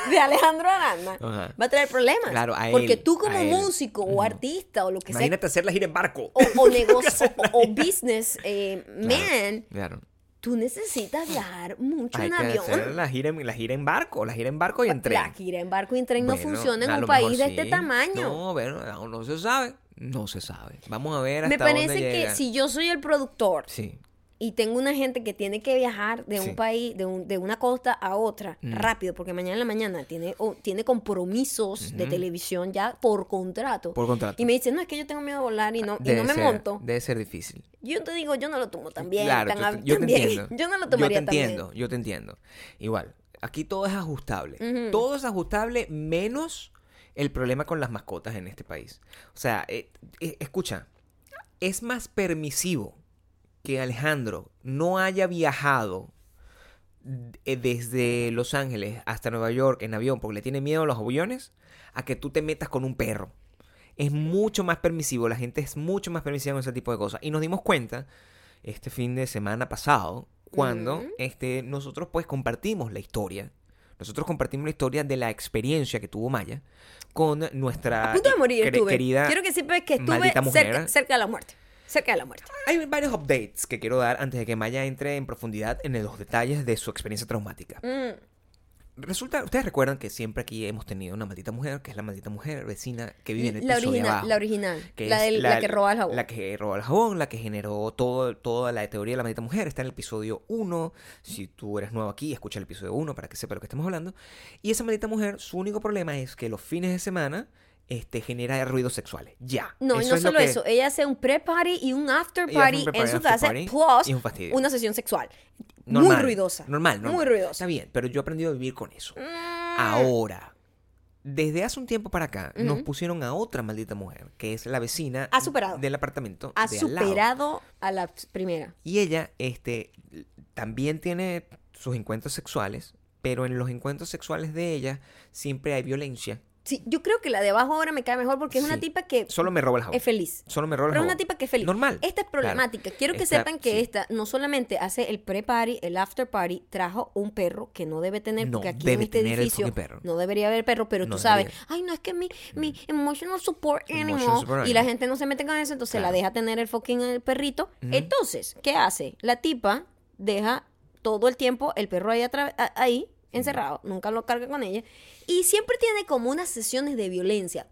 de Alejandro Aranda va a traer problemas. Claro, a porque él, tú como él. músico o artista o lo que sea, Imagínate hacer la gira en barco. o, o negocio o, o business eh, man, Claro. tú necesitas viajar mucho Hay en que avión. hacer la gira, en, la gira en barco, la gira en barco y en tren. La gira en barco y en tren no funciona en un país de este tamaño. No, bueno, no se sabe. No se sabe. Vamos a ver hasta Me parece dónde que si yo soy el productor Sí. y tengo una gente que tiene que viajar de Sí. un país, de, un- de una costa a otra, Mm. rápido, porque mañana en la mañana tiene, o- tiene compromisos de televisión ya por contrato. Por contrato. Y me dice, no, es que yo tengo miedo de volar y no, y no me ser- monto. Debe ser difícil. Yo te digo, yo no lo tomo tan bien. Claro, tan, yo, a- te- yo te tan bien. entiendo. Yo no lo tomaría Yo te tan bien. entiendo, yo te entiendo. Igual, aquí todo es ajustable. Todo es ajustable menos el problema con las mascotas en este país. O sea, eh, eh, escucha, es más permisivo que Alejandro no haya viajado eh, desde Los Ángeles hasta Nueva York en avión porque le tiene miedo a los aviones a que tú te metas con un perro. Es mucho más permisivo, la gente es mucho más permisiva con ese tipo de cosas. Y nos dimos cuenta este fin de semana pasado cuando este, nosotros pues compartimos la historia. Nosotros compartimos la historia de la experiencia que tuvo Maya con nuestra A punto de morir estuve. querida Quiero que sepas que estuve cerca, cerca de la muerte. Cerca de la muerte. Hay varios updates que quiero dar antes de que Maya entre en profundidad en los detalles de su experiencia traumática. Mm. Resulta, ustedes recuerdan que siempre aquí hemos tenido una maldita mujer, que es la maldita mujer vecina que vive en el La piso de original, abajo. la original. que la, del- la que roba el jabón. La que roba el jabón, la que generó todo, toda la teoría de la maldita mujer. Está en el episodio 1. Si tú eres nuevo aquí, escucha el episodio 1 para que sepa lo que estamos hablando. Y esa maldita mujer, su único problema es que los fines de semana este, genera ruidos sexuales. Ya. No, y Eso no es lo solo que- eso. Ella hace un pre-party y un after-party un pre-party, en su after casa, party, plus y una sesión sexual. Normal, Muy ruidosa. Normal, normal. Muy ruidosa. Está bien, pero yo he aprendido a vivir con eso. Mm. Ahora, desde hace un tiempo para acá, nos pusieron a otra maldita mujer, que es la vecina Ha superado. del apartamento. Ha de al lado. superado a la primera. Y ella, este, también tiene sus encuentros sexuales, pero en los encuentros sexuales de ella siempre hay violencia. Sí, yo creo que la de abajo ahora me cae mejor porque es una tipa que Solo me roba el jabón. es feliz. Solo me roba el Pero es una tipa que es feliz. Normal. Esta es Claro. problemática. Quiero que Esta- sepan que sí. esta no solamente hace el pre-party, el after-party, trajo un perro que no debe tener, No porque aquí debe en este tener el edificio fucking perro. no debería haber perro, pero No tú sabes, ay, no es que mi, mi emotional support Emotional animal, support y la gente no se mete con eso, entonces la deja tener el fucking eh, perrito. Ujú. Entonces, ¿qué hace? La tipa deja todo el tiempo el perro ahí, ahí encerrado, nunca lo carga con ella, y siempre tiene como unas sesiones de violencia.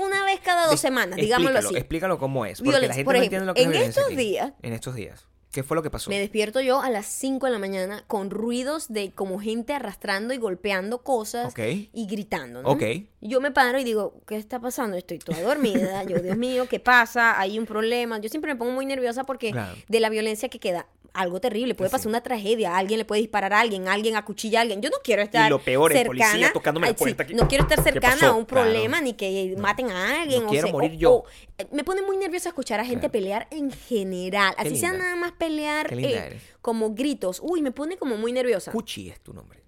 Una vez cada dos semanas, digámoslo explícalo, así. Explícalo cómo es, porque la Violencia. gente Por no ejemplo, entiende lo que es en violencia estos aquí. días- En estos días. ¿Qué fue lo que pasó? Me despierto yo a las 5 de la mañana con ruidos de como gente arrastrando y golpeando cosas y gritando, ¿no? Ok. Yo me paro y digo, ¿qué está pasando? Estoy toda dormida. Yo, Dios mío, ¿qué pasa? Hay un problema. Yo siempre me pongo muy nerviosa porque Claro. de la violencia que queda, algo terrible. Puede Sí. pasar una tragedia. Alguien le puede disparar a alguien, alguien acuchilla a alguien. Yo no quiero estar lo peor, el cercana. policía tocándome la sí, puerta aquí. No quiero estar ¿Qué cercana a un Claro. problema ni que maten a alguien. No o quiero morir o- yo. o- eh, me pone muy nerviosa escuchar a gente Claro. pelear en general. Qué Así sea nada más pelear eh, como gritos. Uy, me pone como muy nerviosa. Cuchi es tu nombre.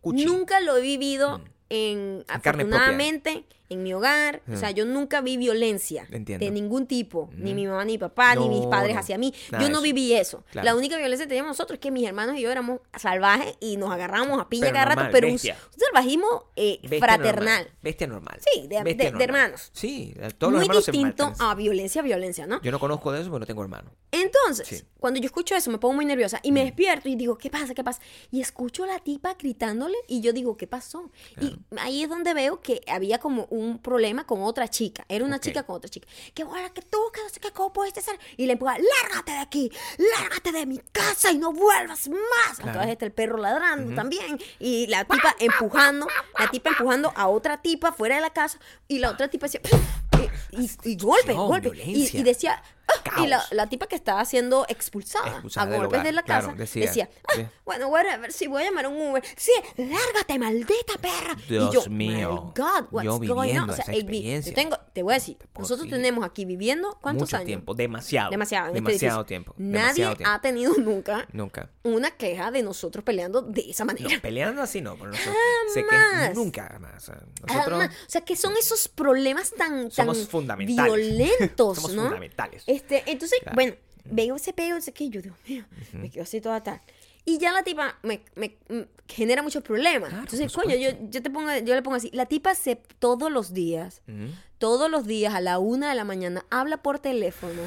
Cuchi. Nunca lo he vivido Mm. en, propia. afortunadamente, en mi hogar. O sea, yo nunca vi violencia Entiendo. de ningún tipo. Ni mi mamá, ni mi papá, ni mis padres no. hacia mí. Nada yo de no eso. viví eso. Claro. La única violencia que teníamos nosotros es que mis hermanos y yo éramos salvajes y nos agarrábamos a piña Pero cada rato, pero un, salvajismo eh, Bestia fraternal. normal. Bestia normal. Sí, de- de- de normal. hermanos. Sí, todos los Muy hermanos se distinto a violencia, violencia, ¿no? Yo no conozco de eso porque no tengo hermano. Entonces, Sí. cuando yo escucho eso, me pongo muy nerviosa y me despierto y digo, ¿qué pasa? ¿Qué pasa? Y escucho a la tipa gritándole y yo digo, ¿qué pasó? Y ahí es donde veo que había como un problema con otra chica. Era una chica con otra chica. Que bueno, que tú, que no sé qué, ¿cómo puedes ser? Y le empuja, lárgate de aquí, lárgate de mi casa y no vuelvas más. Claro. Entonces está el perro ladrando también y la tipa empujando, la tipa empujando a otra tipa fuera de la casa y la otra tipa decía, y, y- y golpe, golpe. Y decía, Y la, tipa que estaba siendo expulsada, Expulsada a golpes de la claro, casa decía, decía, "Ah, sí. bueno, whatever, si voy a llamar un Uber, sí, lárgate, maldita perra. y Dios yo, mío, My God, what's yo going on? O sea, experiencia. yo tengo, te voy a decir, nosotros tenemos aquí viviendo, ¿cuántos Mucho años? tiempo. Demasiado. Demasiado. este Demasiado tiempo. Nadie demasiado tiempo. ha tenido nunca Nunca. una queja de nosotros peleando de esa No, manera. peleando así no, pero nosotros sé Jamás. que nunca más. O sea, nosotros Jamás. O sea, que son esos problemas tan, tan somos fundamentales. violentos, somos ¿no? fundamentales. Este, entonces, Claro. bueno, veo ese peo, ese que yo, Dios mío, me quedo así toda tal. Y ya la tipa me, me- me genera muchos problemas. Claro, Entonces, coño, yo, yo te pongo, yo le pongo así, la tipa se todos los días, todos los días a la una de la mañana habla por teléfono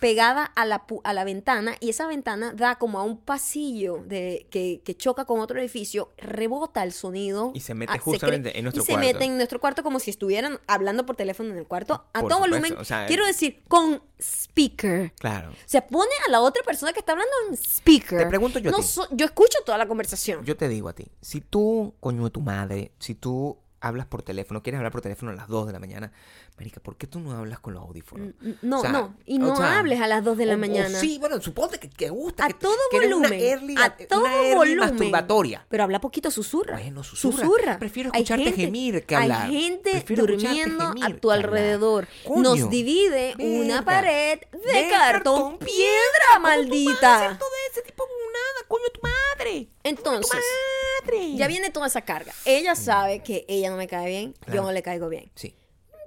pegada a la, pu- a la ventana y esa ventana da como a un pasillo de, que, que choca con otro edificio, rebota el sonido. Y se mete ah, justamente en nuestro y se cuarto. mete en nuestro cuarto como si estuvieran hablando por teléfono en el cuarto a Por todo supuesto, volumen. o sea, Quiero decir, con speaker. Claro. Se pone a la otra persona que está hablando en speaker. Te pregunto yo a No ti. so- yo escucho toda la conversación. Yo te digo a ti, si tú, coño de tu madre, si tú hablas por teléfono, quieres hablar por teléfono a las 2 de la mañana, marica, ¿por qué tú no hablas con los audífonos? Mm, No, O sea, no. Y o no sea, hables a las 2 de la o- o mañana. sí, bueno, suponte que, que gusta. A que- todo que eres una volumen. early- a todo una early volumen. masturbatoria. Pero habla poquito, susurra. Bueno, susurra. Prefiero escucharte gente, gemir que hablar. Hay gente Prefiero durmiendo gemir a tu alrededor. Coño, Nos divide una pared de, De cartón, cartón piedra, ¿Cómo tú vas a hacer maldita. todo ese tipo de nada, coño tu madre? Entonces, Madre. Ya viene toda esa carga. Ella sabe que ella no me cae bien, yo no le caigo bien. Sí.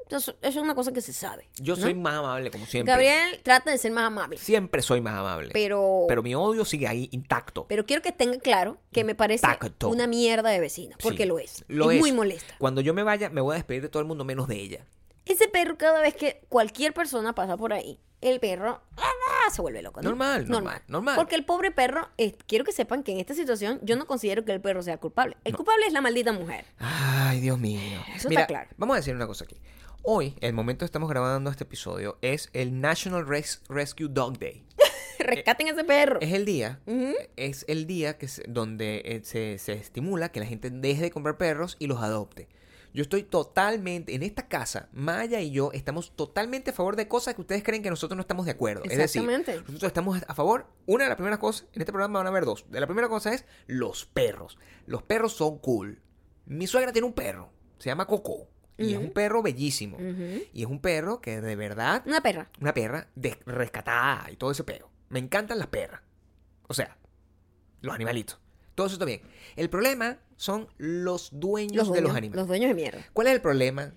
Entonces, eso es una cosa que se sabe. Yo ¿no? soy más amable, como siempre. Gabriel trata de ser más amable. Siempre soy más amable. Pero, Pero mi odio sigue ahí intacto. pero quiero que tenga claro que me parece Intacto. una mierda de vecina. Porque Sí, lo es. Lo es, es. muy molesta. Cuando yo me vaya, me voy a despedir de todo el mundo menos de ella. Ese perro, cada vez que cualquier persona pasa por ahí, el perro ¡ah! se vuelve loco. ¿no? Normal, normal, normal. Porque el pobre perro, eh, quiero que sepan que en esta situación yo no considero que el perro sea culpable. El culpable es la maldita mujer. Ay, Dios mío. Eso Mira, está claro. Vamos a decir una cosa aquí. Hoy, el momento que estamos grabando este episodio, es el National Res- Rescue Dog Day. Rescaten a ese perro. Es el día, Ujú. es el día que se- donde eh, se, se estimula que la gente deje de comprar perros y los adopte. Yo estoy totalmente, en esta casa, Maya y yo estamos totalmente a favor de cosas que ustedes creen que nosotros no estamos de acuerdo. Es decir, Exactamente. nosotros estamos a favor, una de las primeras cosas, en este programa van a haber dos. De la primera cosa es los perros. Los perros son cool. Mi suegra tiene un perro, se llama Coco. Y es un perro bellísimo. Y es un perro que de verdad Una perra. una perra de- rescatada y todo ese peo. Me encantan las perras. O sea, los animalitos. Todo eso está bien. El problema son los dueños, Los de dueños, los animales. los dueños de mierda. ¿Cuál es el problema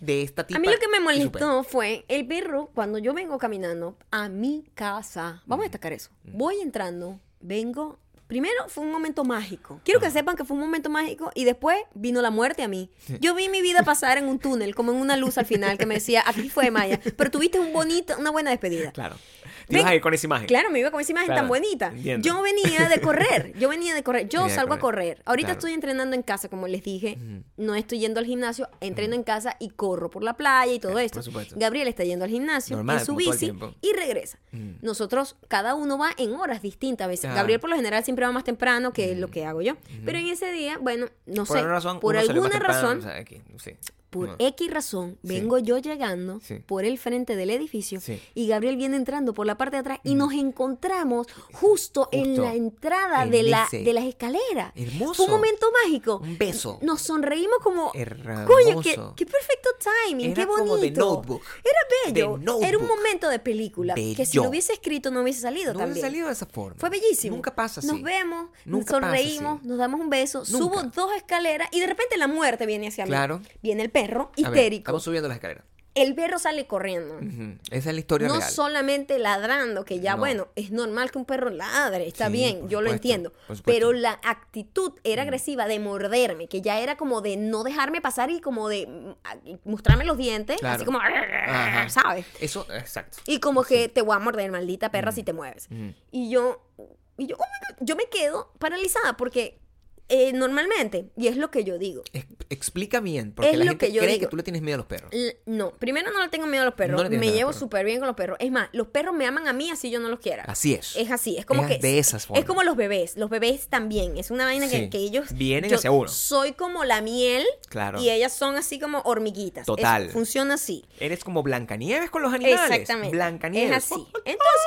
de esta tipa? A mí lo que me molestó fue el perro cuando yo vengo caminando a mi casa. Vamos a destacar eso. Voy entrando, vengo. Primero fue un momento mágico. Quiero que sepan que fue un momento mágico y después vino la muerte a mí. Yo vi mi vida pasar en un túnel, como en una luz al final que me decía, aquí fue Maya, pero tuviste un bonito, una buena despedida. Claro. Te ibas a ir con esa imagen. Claro, me iba con esa imagen Claro, tan bonita. entiendo. Yo venía de correr, yo venía de correr, yo Venía salgo a correr. Ahorita claro. estoy entrenando en casa, como les dije, no estoy yendo al gimnasio, entreno en casa y corro por la playa y todo esto. por supuesto. Gabriel está yendo al gimnasio Normal, en su bici y regresa. Nosotros, cada uno va en horas distintas a veces. Gabriel por lo general siempre va más temprano que lo que hago yo. Pero en ese día, bueno, no por sé, alguna razón, por alguna temprano, razón, o sea, aquí, sí. Por No. X razón, Sí. vengo yo llegando Sí. por el frente del edificio Sí. y Gabriel viene entrando por la parte de atrás y nos encontramos justo, en Justo la entrada en de, la, de las escaleras. Hermoso. Fue un momento mágico. Un beso. Nos sonreímos como... Hermoso. Coño, qué, qué perfecto timing, Era qué bonito. como de Notebook. Era bello. De Notebook. Era un momento de película que si lo hubiese escrito no hubiese salido No también. hubiese salido de esa forma. Fue bellísimo. Nunca pasa así. Nos vemos, Nunca sonreímos, nos damos un beso, Nunca. subo dos escaleras y de repente la muerte viene hacia mí. Claro. Viene el perro, A ver, histérico. estamos subiendo las escaleras. El perro sale corriendo. Ujú. Esa es la historia No real. solamente ladrando, que ya No. bueno, es normal que un perro ladre, está Sí, bien, por yo lo supuesto, entiendo. por supuesto. Pero la actitud era agresiva de morderme, que ya era como de no dejarme pasar y como de mm, a- mostrarme los dientes, Claro. así como, Ajá. ¿sabes? Eso, exacto. Y como que te voy a morder, maldita perra, si te mueves. Ujú. Y yo, y yo, oh my God, yo me quedo paralizada porque eh, normalmente, y es lo que yo digo, Ex- Explica bien, porque Es la lo gente que yo cree digo. que tú le tienes miedo a los perros. L- No, primero no le tengo miedo a los perros. No me llevo súper bien con los perros. Es más, los perros me aman a mí así yo no los quiera. Así es. Es así, es como Es que. de esas formas. Es como los bebés. Los bebés también. Es una vaina que, Sí. que ellos. Vienen yo hacia uno. Soy como la miel. Claro. Y ellas son así como hormiguitas. Total. Es- funciona así. Eres como Blancanieves con los animales. Exactamente. Blancanieves. Es así. Entonces,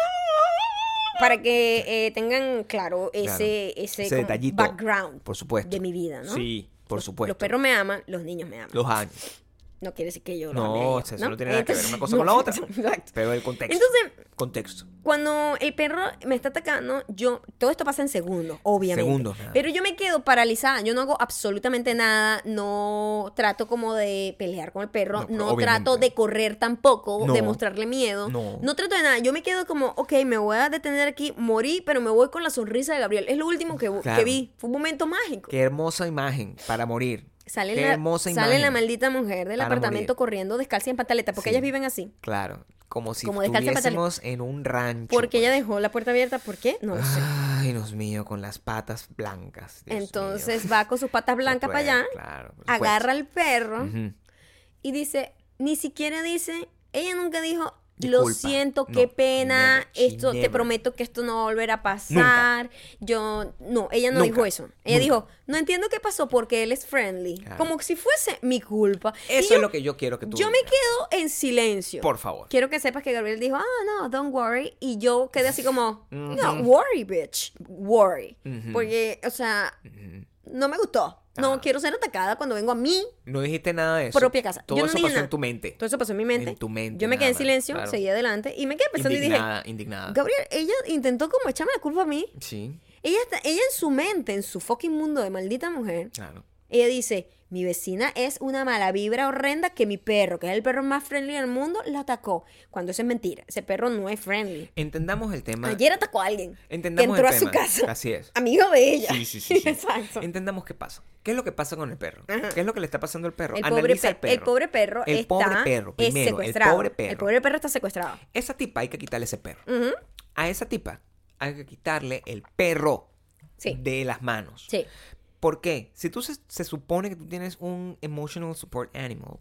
para que eh, tengan claro ese, ese, Ese como detallito. background Por supuesto. de mi vida, ¿no? Sí, por supuesto. Los perros me aman, los niños me aman. Los años. No quiere decir que yo lo No, ame a o ellos, sea, eso no tiene nada que ver una cosa no, con la otra. Exacto. Pero el contexto. Entonces, contexto. cuando el perro me está atacando, yo, todo esto pasa en segundos, obviamente. Segundos, nada. Pero yo me quedo paralizada, yo no hago absolutamente nada, no trato como de pelear con el perro, No, no, obviamente. trato de correr tampoco, No. de mostrarle miedo, No. trato de nada, yo me quedo como, ok, me voy a detener aquí, morí, pero me voy con la sonrisa de Gabriel, es lo último que, que Claro. vi, fue un momento mágico. Qué hermosa imagen para morir. Sale, Qué la, hermosa sale la maldita mujer del Para apartamento morir. corriendo descalza y en pantaleta, porque Sí. ellas viven así. Claro. como si Como estuviésemos en un rancho. Porque ella pues. dejó la puerta abierta, ¿por qué? No lo sé. Ay, Dios mío, con las patas blancas. Dios Entonces mío. va con sus patas blancas para allá, Claro, agarra al perro y dice, ni siquiera dice, ella nunca dijo, lo siento, No, qué pena, never. Esto te prometo que esto no va a volver a pasar. Yo, no, ella no Nunca. dijo eso. Ella Nunca. dijo, no entiendo qué pasó porque él es friendly. Claro. Como si fuese mi culpa. Eso yo- es lo que yo quiero que tú Yo me digas. quedo en silencio. Por favor. Quiero que sepas que Gabriel dijo, ah, no, don't worry. Y yo quedé así como, no, worry, bitch. Worry. Porque, o sea, no me gustó. No quiero ser atacada cuando vengo a mi No dijiste nada de eso. propia casa. Todo yo no eso dije pasó nada. en tu mente. Todo eso pasó en mi mente. En tu mente, Yo me quedé en nada más, silencio, claro. seguí adelante y me quedé pensando y dije, Indignada, indignada. Gabriel, ella intentó como echarme la culpa a mí. Sí, Ella, está, ella en su mente, en su fucking mundo de maldita mujer, claro. ella dice, mi vecina es una mala vibra horrenda que mi perro, que es el perro más friendly del mundo, la atacó. Cuando eso es mentira. Ese perro no es friendly. Entendamos el tema. Ayer atacó a alguien. Entendamos que entró el a su tema. casa. Así es. Amigo de ella. Sí, sí, sí. sí. Exacto. Entendamos qué pasa. ¿Qué es lo que pasa con el perro? Ajá. ¿Qué es lo que le está pasando al perro? El pobre, Analiza pe- el pobre perro El está pobre perro, primero, el secuestrado. pobre perro. El pobre perro está secuestrado. Esa tipa hay que quitarle ese perro. A esa tipa hay que quitarle el perro Sí. de las manos. Sí. ¿Por qué? Si tú se, se supone que tú tienes un emotional support animal,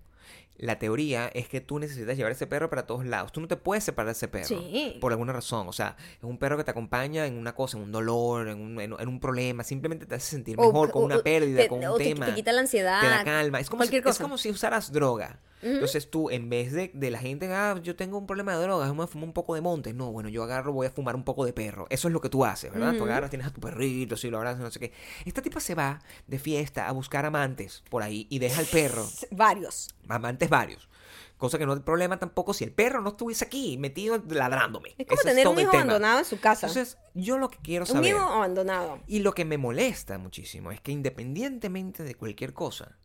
la teoría es que tú necesitas llevar ese perro para todos lados. Tú no te puedes separar de ese perro Sí. por alguna razón. O sea, es un perro que te acompaña en una cosa, en un dolor, en un, en- en un problema. Simplemente te hace sentir O- mejor con o- una pérdida, te- con un o tema. Te, quita la ansiedad. te da calma. Es como, si, cualquier es cosa. como si usaras droga. Entonces tú, en vez de, de la gente, ah, yo tengo un problema de drogas, a fumar un poco de monte. No, bueno, yo agarro, voy a fumar un poco de perro. Eso es lo que tú haces, ¿verdad? Tú agarras, tienes a tu perrito, si lo abrazas, no sé qué. Esta tipa se va de fiesta a buscar amantes por ahí y deja al perro, Varios. amantes varios. Cosa que no hay problema tampoco si el perro no estuviese aquí metido ladrándome. Es como Ese tener un hijo abandonado en su casa. Entonces, yo lo que quiero un saber... hijo abandonado. Y lo que me molesta muchísimo es que independientemente de cualquier cosa,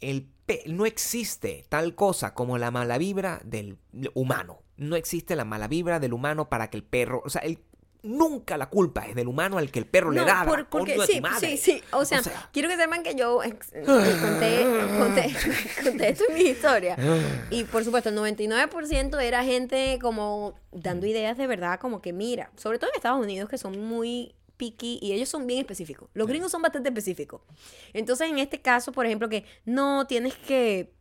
el pe- no existe tal cosa como la mala vibra del humano. No existe la mala vibra del humano para que el perro, o sea, el- nunca la culpa es del humano al que el perro le da. por- porque sí, sí, sí. O sea, quiero que sepan que yo eh, conté, conté, conté esto en mi historia. Y por supuesto, el 99% era gente como dando ideas de verdad, como que mira, sobre todo en Estados Unidos, que son muy picky y ellos son bien específicos. Los gringos son bastante específicos. Entonces, en este caso, por ejemplo, que no tienes que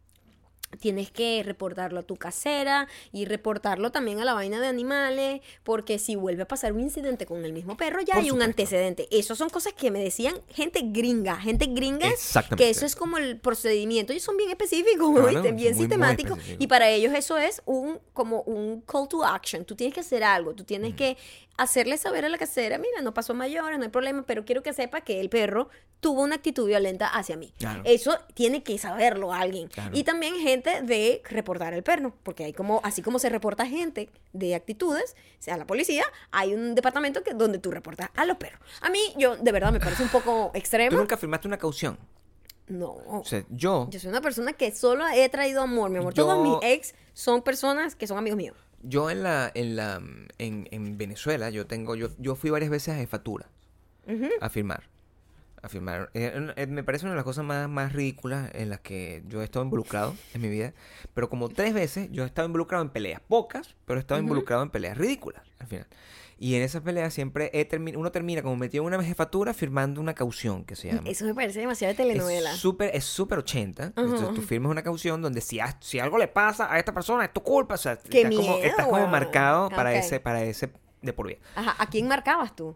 tienes que reportarlo a tu casera y reportarlo también a la vaina de animales, porque si vuelve a pasar un incidente con el mismo perro, ya Por hay un antecedente. Eso son cosas que me decían gente gringa, gente gringa, que eso es como el procedimiento. Ellos son bien específicos, bien muy, sistemáticos. Y para ellos eso es un como un call to action. Tú tienes que hacer algo, tú tienes que hacerle saber a la casera, mira, no pasó mayores, no hay problema, pero quiero que sepa que el perro tuvo una actitud violenta hacia mí. Claro. Eso tiene que saberlo alguien. Claro. Y también gente de reportar el perro, porque hay como, así como se reporta gente de actitudes, o sea, la policía, hay un departamento que, donde tú reportas a los perros. A mí, yo, de verdad, me parece un poco ¿Tú extremo. nunca firmaste una caución? No. O sea, yo, Yo soy una persona que solo he traído amor, mi amor. Yo- Todos mis ex son personas que son amigos míos. Yo en la, en la, en, en Venezuela, yo tengo, yo, yo fui varias veces a jefatura a firmar. A firmar. Eh, eh, me parece una de las cosas más, más ridículas en las que yo he estado involucrado en mi vida. Pero como tres veces yo he estado involucrado en peleas. Pocas, pero he estado involucrado en peleas ridículas al final. Y en esas peleas siempre he termi- uno termina como metido en una jefatura firmando una caución que se llama. Eso me parece demasiado de telenovela. Es súper, es súper 80. Ajá. Entonces tú firmas una caución donde si, si algo le pasa a esta persona es tu culpa. O sea, ¡Qué estás, como, miedo! estás como marcado para Ok. ese, para ese de por vida. Ajá, ¿a quién marcabas tú?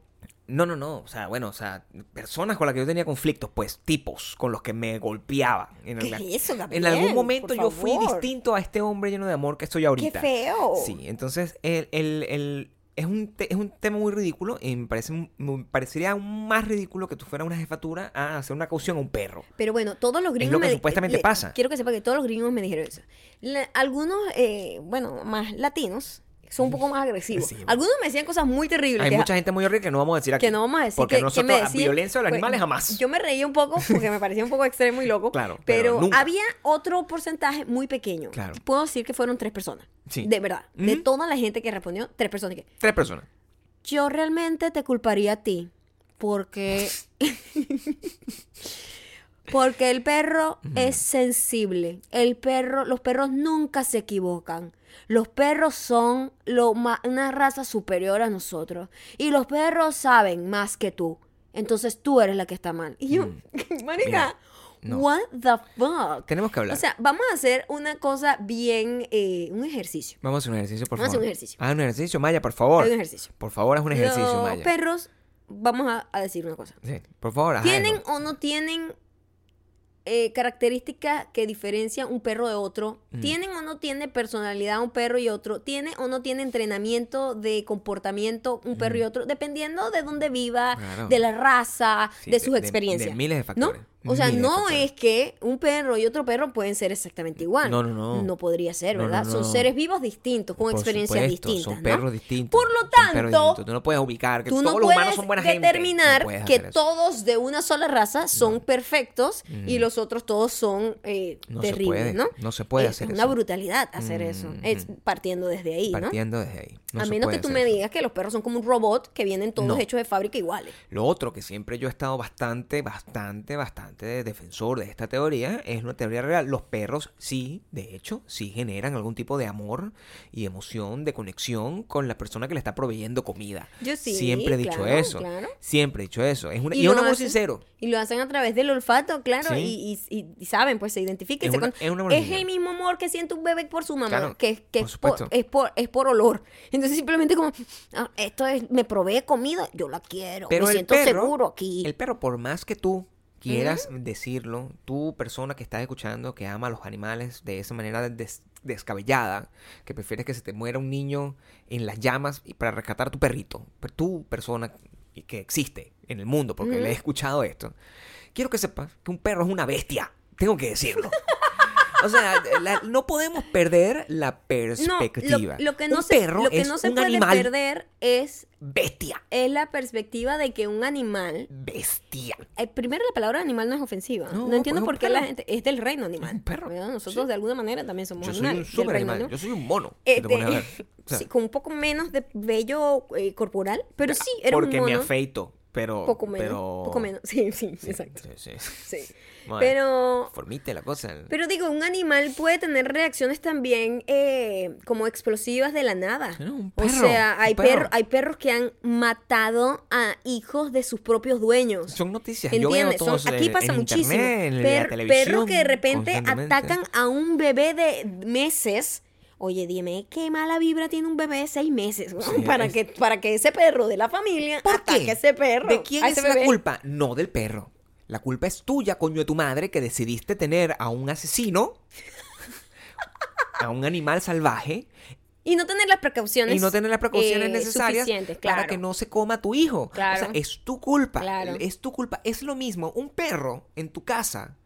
No, no, no. O sea, bueno, o sea, personas con las que yo tenía conflictos, pues, tipos con los que me golpeaba. En, ¿Qué es eso, en Gabriel? algún momento yo fui distinto a este hombre lleno de amor que estoy ahorita. ¡Qué feo! Sí, entonces el, el- el- es, un te- es un tema muy ridículo y me, parece, me parecería aún más ridículo que tú fueras una jefatura a hacer una caución a un perro. Pero bueno, todos los gringos. lo que me- supuestamente pasa. Quiero que sepa que todos los gringos me dijeron eso. La- algunos, eh, bueno, más latinos, son un poco más agresivos. Sí. Algunos me decían cosas muy terribles. Hay que- mucha gente muy horrible que no vamos a decir aquí. que no vamos a decir Porque que, que nosotros, me a decían, violencia de los pues, animales jamás. Yo me reí un poco porque me parecía un poco extremo y loco. Claro, pero había otro porcentaje muy pequeño. Claro. Puedo decir que fueron tres personas. Sí. De verdad. De toda la gente que respondió, tres personas. que Tres personas. Yo realmente te culparía a ti porque Porque el perro es sensible. El perro, los perros nunca se equivocan. Los perros son lo una raza superior a nosotros. Y los perros saben más que tú. Entonces tú eres la que está mal. Y yo, marica, Mm. no. what the fuck? Tenemos que hablar. O sea, vamos a hacer una cosa bien, eh, un ejercicio. Vamos a hacer un ejercicio, por Vamos a hacer favor. un ejercicio. Haz un ejercicio, Maya, por favor. Haz un ejercicio. Por favor, haz un ejercicio, Los Maya. perros, vamos a, a decir una cosa. Sí, por favor, haz ¿Tienen algo. o no tienen eh, características que diferencian un perro de otro? Mm. ¿Tienen o no tiene personalidad un perro y otro? ¿Tiene o no tiene entrenamiento de comportamiento un perro y otro? Dependiendo de dónde viva, Mm. Claro. de la raza, Sí, de sus de- experiencias. de miles de factores. ¿No? O sea, no es que un perro y otro perro pueden ser exactamente igual. No, no, no. No podría ser, No, no, ¿verdad? no. Son seres vivos distintos, con Por experiencias supuesto, distintas. Son ¿no? perros distintos. Por lo tanto. Tú no puedes ubicar que Tú todos los humanos son buena gente. determinar No puedes que todos de una sola raza son perfectos y los otros todos son eh, No se terribles, puede, ¿no? no se puede es hacer una eso. brutalidad hacer eso. Mm, Es partiendo desde ahí, ¿no? Partiendo desde ahí. A menos que tú me digas que los perros son como un robot que vienen todos hechos de fábrica iguales. Lo otro que siempre yo he estado bastante, bastante, bastante de defensor de esta teoría es una teoría real. Los perros sí, de hecho, sí generan algún tipo de amor y emoción, de conexión con la persona que le está proveyendo comida. Yo sí, Siempre he dicho claro, eso. claro. Siempre he dicho eso. Es una, Y y, es un amor hacen- sincero. Y lo hacen a través del olfato, claro, Sí. y, y- y saben, pues se identifican. Es con- es el mismo amor que siente un bebé por su mamá, Claro, que, que por es, por, es, por, es por olor. Entonces simplemente como, "Ah, esto es, me provee comida, yo la quiero, Pero me siento perro, seguro aquí. El perro, por más que tú quieras decirlo, tú persona que estás escuchando, que ama a los animales de esa manera des- descabellada, que prefieres que se te muera un niño en las llamas y para rescatar a tu perrito, pero tú persona que existe en el mundo, porque le he escuchado esto, quiero que sepas que un perro es una bestia, tengo que decirlo. O sea, la- no podemos perder la no, perspectiva. lo, lo que no un se, perro lo que es no se un puede animal perder es, bestia. es la perspectiva de que un animal Bestia. Eh, primero, la palabra animal no es ofensiva. No, No, entiendo pues, por qué la gente. Es del reino animal. Un perro, ¿verdad? Nosotros, sí. de alguna manera, también somos Yo soy un animales. super reino animal. Yo soy un mono. si te pones a ver. O sea, sí, con un poco menos de vello eh, corporal, pero sí, era porque un me mono. afeito. Pero. poco menos. pero- Poco menos. Sí, sí, Sí, exacto. sí, sí. Sí. Bueno, Pero. Formite la cosa. Pero digo, un animal puede tener reacciones también eh, como explosivas de la nada. No, un o perro, sea, hay, perro. perro- hay perros que han matado a hijos de sus propios dueños. Son noticias. Yo veo ¿Entiendes? Son- aquí en- pasa en muchísimo. internet, en Per- perros que de repente atacan a un bebé de meses. Oye, dime, qué mala vibra tiene un bebé de seis meses. ¿no? Sí, para, es- que, para que ese perro de la familia ¿Por ataque qué? a ese perro. ¿De quién es la bebé. culpa? No del perro. La culpa es tuya, coño de tu madre, que decidiste tener a un asesino, a un animal salvaje, Y no tener las precauciones. y no tener las precauciones eh, necesarias suficientes, para claro. que no se coma tu hijo. Claro. O sea, es tu culpa. Claro. Es tu culpa. Es lo mismo. Un perro en tu casa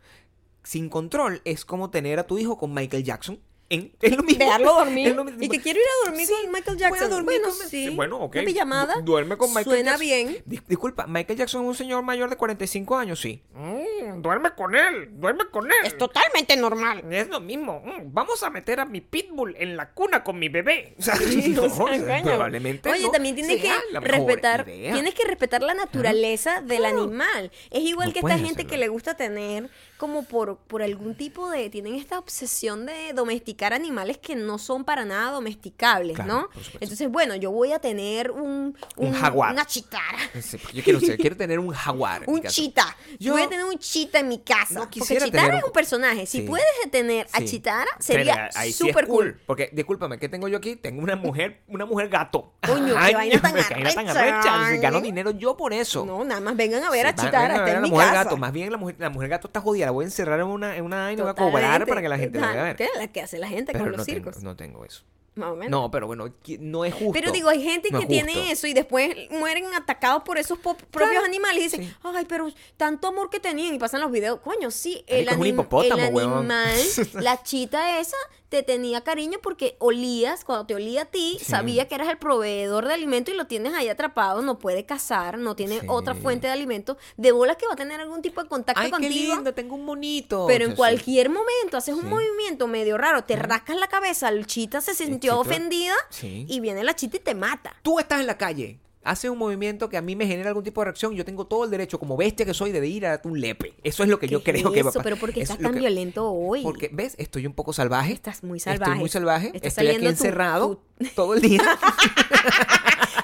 sin control es como tener a tu hijo con Michael Jackson. En- es lo mismo. Dejarlo dormir. Es lo mismo. Y que quiero ir a dormir Sí, con Michael Jackson. dormir bueno, con- sí. Bueno, ok. Una pijamada. Du- Duerme con Michael Suena Jackson. bien. Dis- disculpa, Michael Jackson es un señor mayor de 45 años, sí. Mm, duerme con él, duerme con él. Es totalmente normal. Es lo mismo. Mm, vamos a meter a mi pitbull en la cuna con mi bebé. O sea, Sí, no, o sea, o sea, coño. probablemente Oye, no también tienes que respetar, idea. tienes que respetar la naturaleza del Claro. animal. Es igual No que esta gente hacerlo. que le gusta tener como por, por algún tipo de, tienen esta obsesión de domesticar animales que no son para nada domesticables, Claro, ¿no? Entonces, bueno, yo voy a tener un, Un jaguar. una chitara. Sí, yo quiero, quiero tener un jaguar. Un chita. Yo voy a tener un chita en mi casa. no porque Chitara tener es un- personaje. Si Sí. puedes tener a Sí. Chitara, sería súper cool. Porque, discúlpame, ¿qué tengo yo aquí? Tengo una mujer, una mujer gato. Coño, qué Ay, vaina tan arrecha. arrecha. Gano dinero yo por eso. No, nada más vengan a ver a Chitara, vengan a está ver en a mi la mujer casa. gato. Más bien la mujer, la mujer gato está jodida. La voy a encerrar en una, en una y no voy a cobrar para que la gente la vaya a ver. ¿Qué es la que hace la gente Pero con no los tengo, circos? no tengo eso. Más o menos. No, pero bueno, no es justo. Pero digo, hay gente No que tiene eso y después mueren atacados por esos po- propios Claro, animales y dicen, sí. ay, pero tanto amor que tenían y pasan los videos. Coño, sí, el, Marico, es un anim- el animal, la chita esa, te tenía cariño porque olías, cuando te olía a ti, Sí. sabía que eras el proveedor de alimento y lo tienes ahí atrapado, no puede cazar, no tiene Sí. otra fuente de alimento, de bolas que va a tener algún tipo de contacto Ay, qué contigo. lindo, tengo un monito. Pero en Sí, cualquier momento haces un movimiento medio raro, te rascas la cabeza, el chita se sintió ofendida y viene la chita y te mata. Tú estás en la calle hace un movimiento que a mí me genera algún tipo de reacción, yo tengo todo el derecho, como bestia que soy, de ir a darte un lepe. Eso es lo que yo ¿Qué creo es que va a pasar. Pero ¿por qué Es estás tan que- violento hoy? Porque, ¿ves? Estoy un poco salvaje. Estás muy salvaje. Estoy muy salvaje. Está Estoy aquí tu- encerrado todo el día.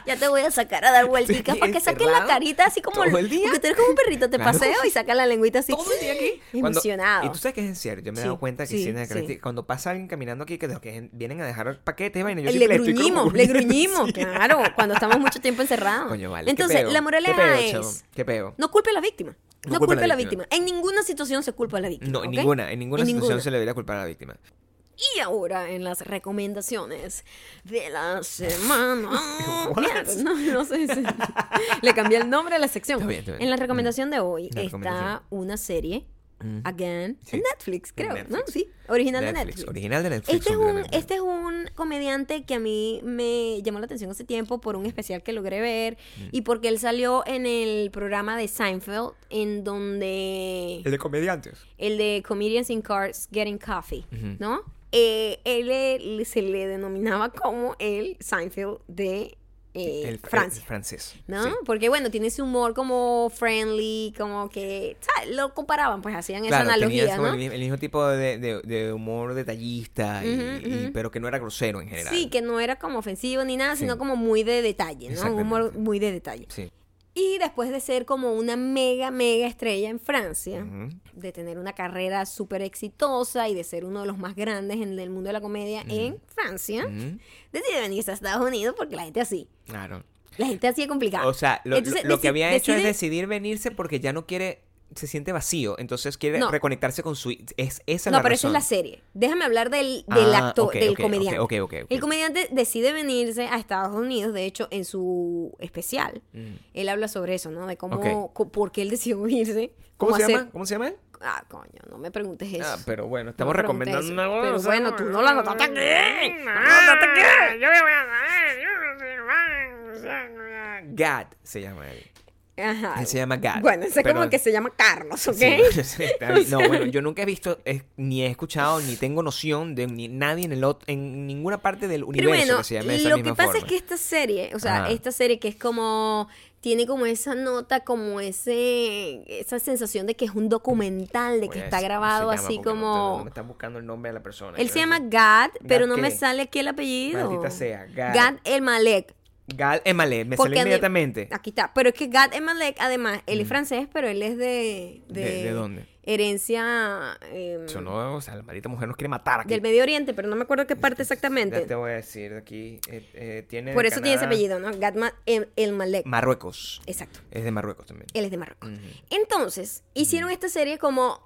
Ya te voy a sacar a dar vuelticas para que saques la carita así como... todo el día. Porque tú eres como un perrito, te Claro. paseo y sacas la lengüita así. todo el día aquí. Cuando- Emocionado. y tú sabes que es en serio. Yo me he Sí, dado cuenta que sí, sí. Cuando pasa alguien caminando aquí que que vienen a dejar paquetes, vaina, yo le estoy como gruñimos, le gruñimos, claro, cuando estamos mucho tiempo encerrados. Coño, vale. qué Entonces, peo, la qué moraleja peo, es, Qué peo. no culpe a la víctima. No No, culpe a la víctima. En ninguna situación se culpa a la víctima. No, en ninguna, en ninguna En situación ninguna. se le debería culpar a la víctima. Y ahora en las recomendaciones de la semana. Mierda, no, no sé si- Le cambié el nombre a la sección. Está bien, está bien. En la recomendación de hoy La está una serie, Mm. Again, Sí. en Netflix, creo. ¿no? Netflix. Sí, original Netflix, de Netflix. Original de Netflix. Este es, un, este es un comediante que a mí me llamó la atención hace tiempo por un especial que logré ver Mm. y porque él salió en el programa de Seinfeld en donde El de comediantes. el de Comedians in Cars Getting Coffee, Ujú. ¿no? Eh, él eh, se le denominaba como el Seinfeld de eh, el, Francia. el francés. ¿No? sí. Porque bueno, tiene ese humor como friendly, como que, ¿sabes? Lo comparaban, pues hacían esa analogía, ¿no? el, mi- el mismo tipo de, de- de humor detallista, y- y- pero que no era grosero en general. Sí, que no era como ofensivo ni nada, Sí. sino como muy de detalle, ¿no? Un humor muy de detalle. Sí. Y después de ser como una mega, mega estrella en Francia, de tener una carrera súper exitosa y de ser uno de los más grandes en el mundo de la comedia en Francia, Ujú. decide venirse a Estados Unidos porque la gente así. Claro. La gente así es complicada. O sea, lo, Entonces, lo- lo que había hecho es decidir venirse porque ya no quiere, se siente vacío, entonces quiere No. reconectarse con su... Es, esa es No, la pero esa es razón. la serie. Déjame hablar del, del Ah, actor, ok, del ok, comediante. ok, ok, ok. El comediante decide venirse a Estados Unidos, de hecho, en su especial. Mm. Él habla sobre eso, ¿no? De cómo, por qué él decidió irse. ¿Cómo se hacer- llama? ¿Cómo se llama él? Ah, coño, no me preguntes eso. Ah, pero bueno, No estamos preguntes recomendando eso. una Pero cosa. bueno, tú no la anotaste aquí. Ah, yo me voy a saber. Gad se llama él. Ajá. Él se llama Gad. Bueno, ese pero- como que se llama Carlos, ¿ok? Sí, bueno, está no, bueno, yo nunca he visto, es- ni he escuchado, ni tengo noción de ni nadie en el en ninguna parte del Pero universo bueno, que se llame de esa lo misma que pasa forma. es que esta serie, o sea, Ajá. esta serie que es como tiene como esa nota, como ese esa sensación de que es un documental, de que a está decir cómo grabado así como No, me están buscando el nombre de la persona. él se llama Gad, pero no me sale aquí el apellido. Maldita sea, Gad. Gad El Malek. Gad Emalé, me sale inmediatamente. Aquí está. Pero es que Gad El Malek, además, él es francés, pero él es de. ¿De- de dónde? Herencia. em, Eso no, o sea, la maldita mujer nos quiere matar aquí. del Medio Oriente, pero no me acuerdo qué parte Ya exactamente. te voy a decir aquí. eh, eh, tiene Por de eso tiene ese apellido, ¿no? Gad El, El Malek. Marruecos. Exacto. Es de Marruecos también. Él es de Marruecos. Entonces, hicieron esta serie como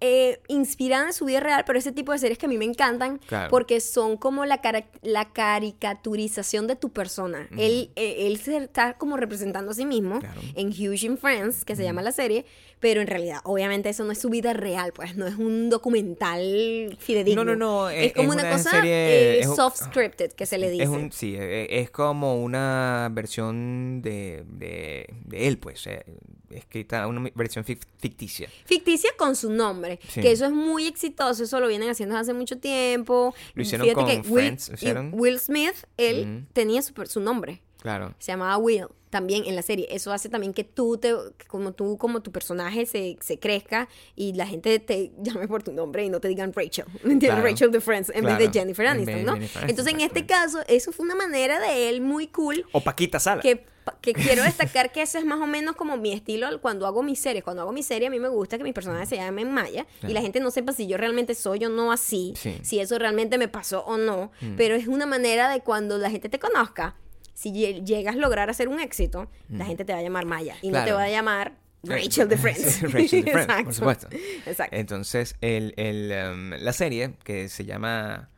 eh, inspirada en su vida real, pero ese tipo de series que a mí me encantan Claro. porque son como la, cara- la caricaturización de tu persona. él, eh, él se está como representando a sí mismo Claro. en Huge in Friends, que se llama la serie, pero en realidad, obviamente, eso no es su vida real, pues no es un documental fidedigno. No, no, no, Es, es- como es una, una cosa serie- eh, es soft scripted, que se le dice. Es un, sí, eh, es como una versión de, de, de él, pues. eh, escrita, una versión fic- ficticia. ficticia con su nombre. Sí. Que eso es muy exitoso, eso lo vienen haciendo hace mucho tiempo. Lo hicieron Fíjate con que Will, Friends, y Will Smith, él tenía su, su nombre. Claro. Se llamaba Will también en la serie. Eso hace también que tú, te, como tú, como tu personaje se, se crezca y la gente te llame por tu nombre y no te digan Rachel. ¿Me entiendes? Claro. Rachel de Friends en vez Claro. de Jennifer En Aniston, vez ¿no? Jennifer Aniston, Entonces, en este caso, eso fue una manera de él muy cool O Paquita Sala. que, que quiero destacar que eso es más o menos como mi estilo cuando hago mis series. Cuando hago mi serie, a mí me gusta que mis personajes se llamen Maya y Claro. la gente no sepa si yo realmente soy o no así, Sí. Mm. si eso realmente me pasó o no. Pero es una manera de cuando la gente te conozca, si lle- llegas a lograr hacer un éxito, la gente te va a llamar Maya y no te va a llamar Rachel de Friends. Rachel de Friends, por supuesto. Exacto. Entonces, el, el, em, la serie, que se llama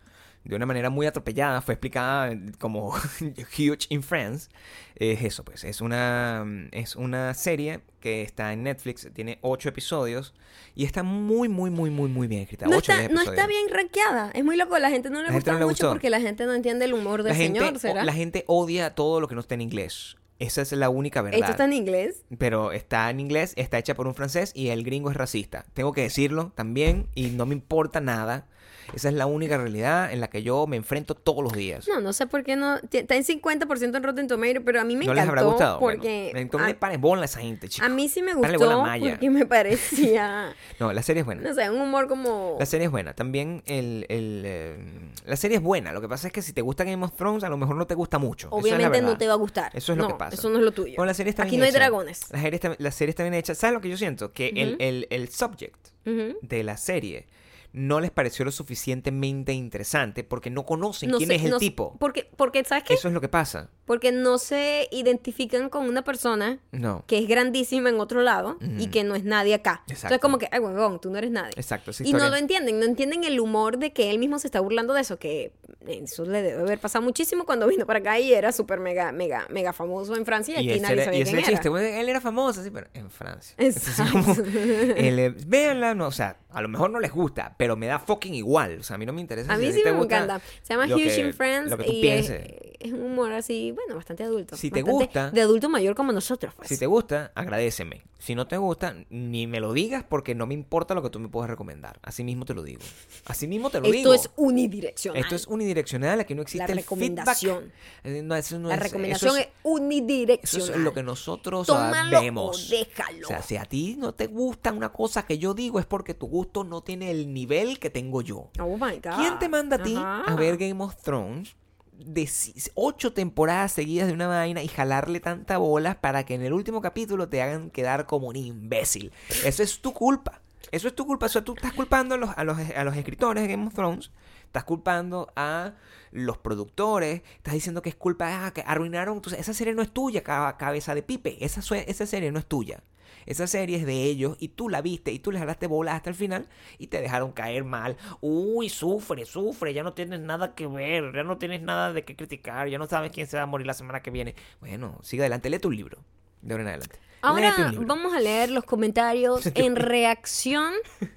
de una manera muy atropellada, fue explicada como Huge in Friends, es eso, pues. Es una, es una serie que está en Netflix, tiene ocho episodios y está muy, muy, muy, muy, muy bien escrita. No Ocho, está, no está bien rankeada. Es muy loco. La gente no le La gusta no mucho porque la gente no entiende el humor del La gente, señor, ¿será? la gente odia todo lo que no está en inglés. Esa es la única verdad. Esto está en inglés. Pero está en inglés, está hecha por un francés y el gringo es racista. Tengo que decirlo también y no me importa nada. Esa es la única realidad en la que yo me enfrento todos los días. No, no sé por qué no. Está en 50% en Rotten Tomatoes, pero a mí me ¿No les encantó. habrá gustado? Porque. bueno, no a- le pares bola a esa gente, chicos. A mí sí me gustó porque me parecía, No, la serie es buena. no sé, un humor como... La serie es buena. También el, el, eh, la serie es buena. Lo que pasa es que si te gusta Game of Thrones, a lo mejor no te gusta mucho. Es Obviamente no te va a gustar. Eso es lo No, que pasa. Eso no es lo tuyo. Bueno, la serie está Aquí bien no hay dragones. La serie, está, la serie está bien hecha. ¿Sabes lo que yo siento? Que el, el, el subject Ujú. de la serie no les pareció lo suficientemente interesante porque no conocen No quién sé, es el no tipo. Porque, porque, ¿sabes qué? Eso es lo que pasa. Porque no se identifican con una persona No. que es grandísima en otro lado y que no es nadie acá. Exacto. Entonces como que, ay, huevón, tú no eres nadie. Exacto. Y no lo entienden, no entienden el humor de que él mismo se está burlando de eso, que eso le debe haber pasado muchísimo cuando vino para acá y era súper mega, mega, mega famoso en Francia y Y aquí nadie era- sabía y quién chiste, era. bueno, él era famoso, sí, pero en Francia. Entonces, Exacto. como, el, eh, véanla, no, o sea, a lo mejor no les gusta, pero me da fucking igual. O sea, a mí no me interesa. A si mí ti sí me gusta encanta. Se llama Huge in Friends Lo que tú y es, pienses. Es un humor así, bueno, bastante adulto. Si te gusta- De adulto mayor como nosotros, pues. Si te gusta, agradeceme. Si no te gusta, ni me lo digas porque no me importa lo que tú me puedas recomendar. Así mismo te lo digo. Así mismo te lo Esto digo. es unidireccional. Esto es unidireccional, aquí no existe La el recomendación. feedback. Eh, no, eso no La es- recomendación eso es, Eso unidireccional. es lo que nosotros Tómalo vemos. o déjalo. O sea, si a ti no te gusta una cosa que yo digo es porque tu gusto no tiene el nivel que tengo yo. Oh my God. ¿Quién te manda a ti Ajá. a ver Game of Thrones de ocho temporadas seguidas de una vaina y jalarle tanta bola para que en el último capítulo te hagan quedar como un imbécil? Eso es tu culpa. Eso es tu culpa. O sea, tú estás culpando a los, a los, a los escritores de Game of Thrones. Estás culpando a los productores. Estás diciendo que es culpa. Ah, que arruinaron. Esa serie no es tuya, ca- cabeza de pipe. Esa, esa serie no es tuya. Esa serie es de ellos y tú la viste y tú les jalaste bola hasta el final y te dejaron caer mal. Uy, sufre, sufre, ya no tienes nada que ver, ya no tienes nada de qué criticar, ya no sabes quién se va a morir la semana que viene. Bueno, sigue adelante, lee tu libro. De ahora en adelante. Ahora vamos a leer los comentarios en reacción.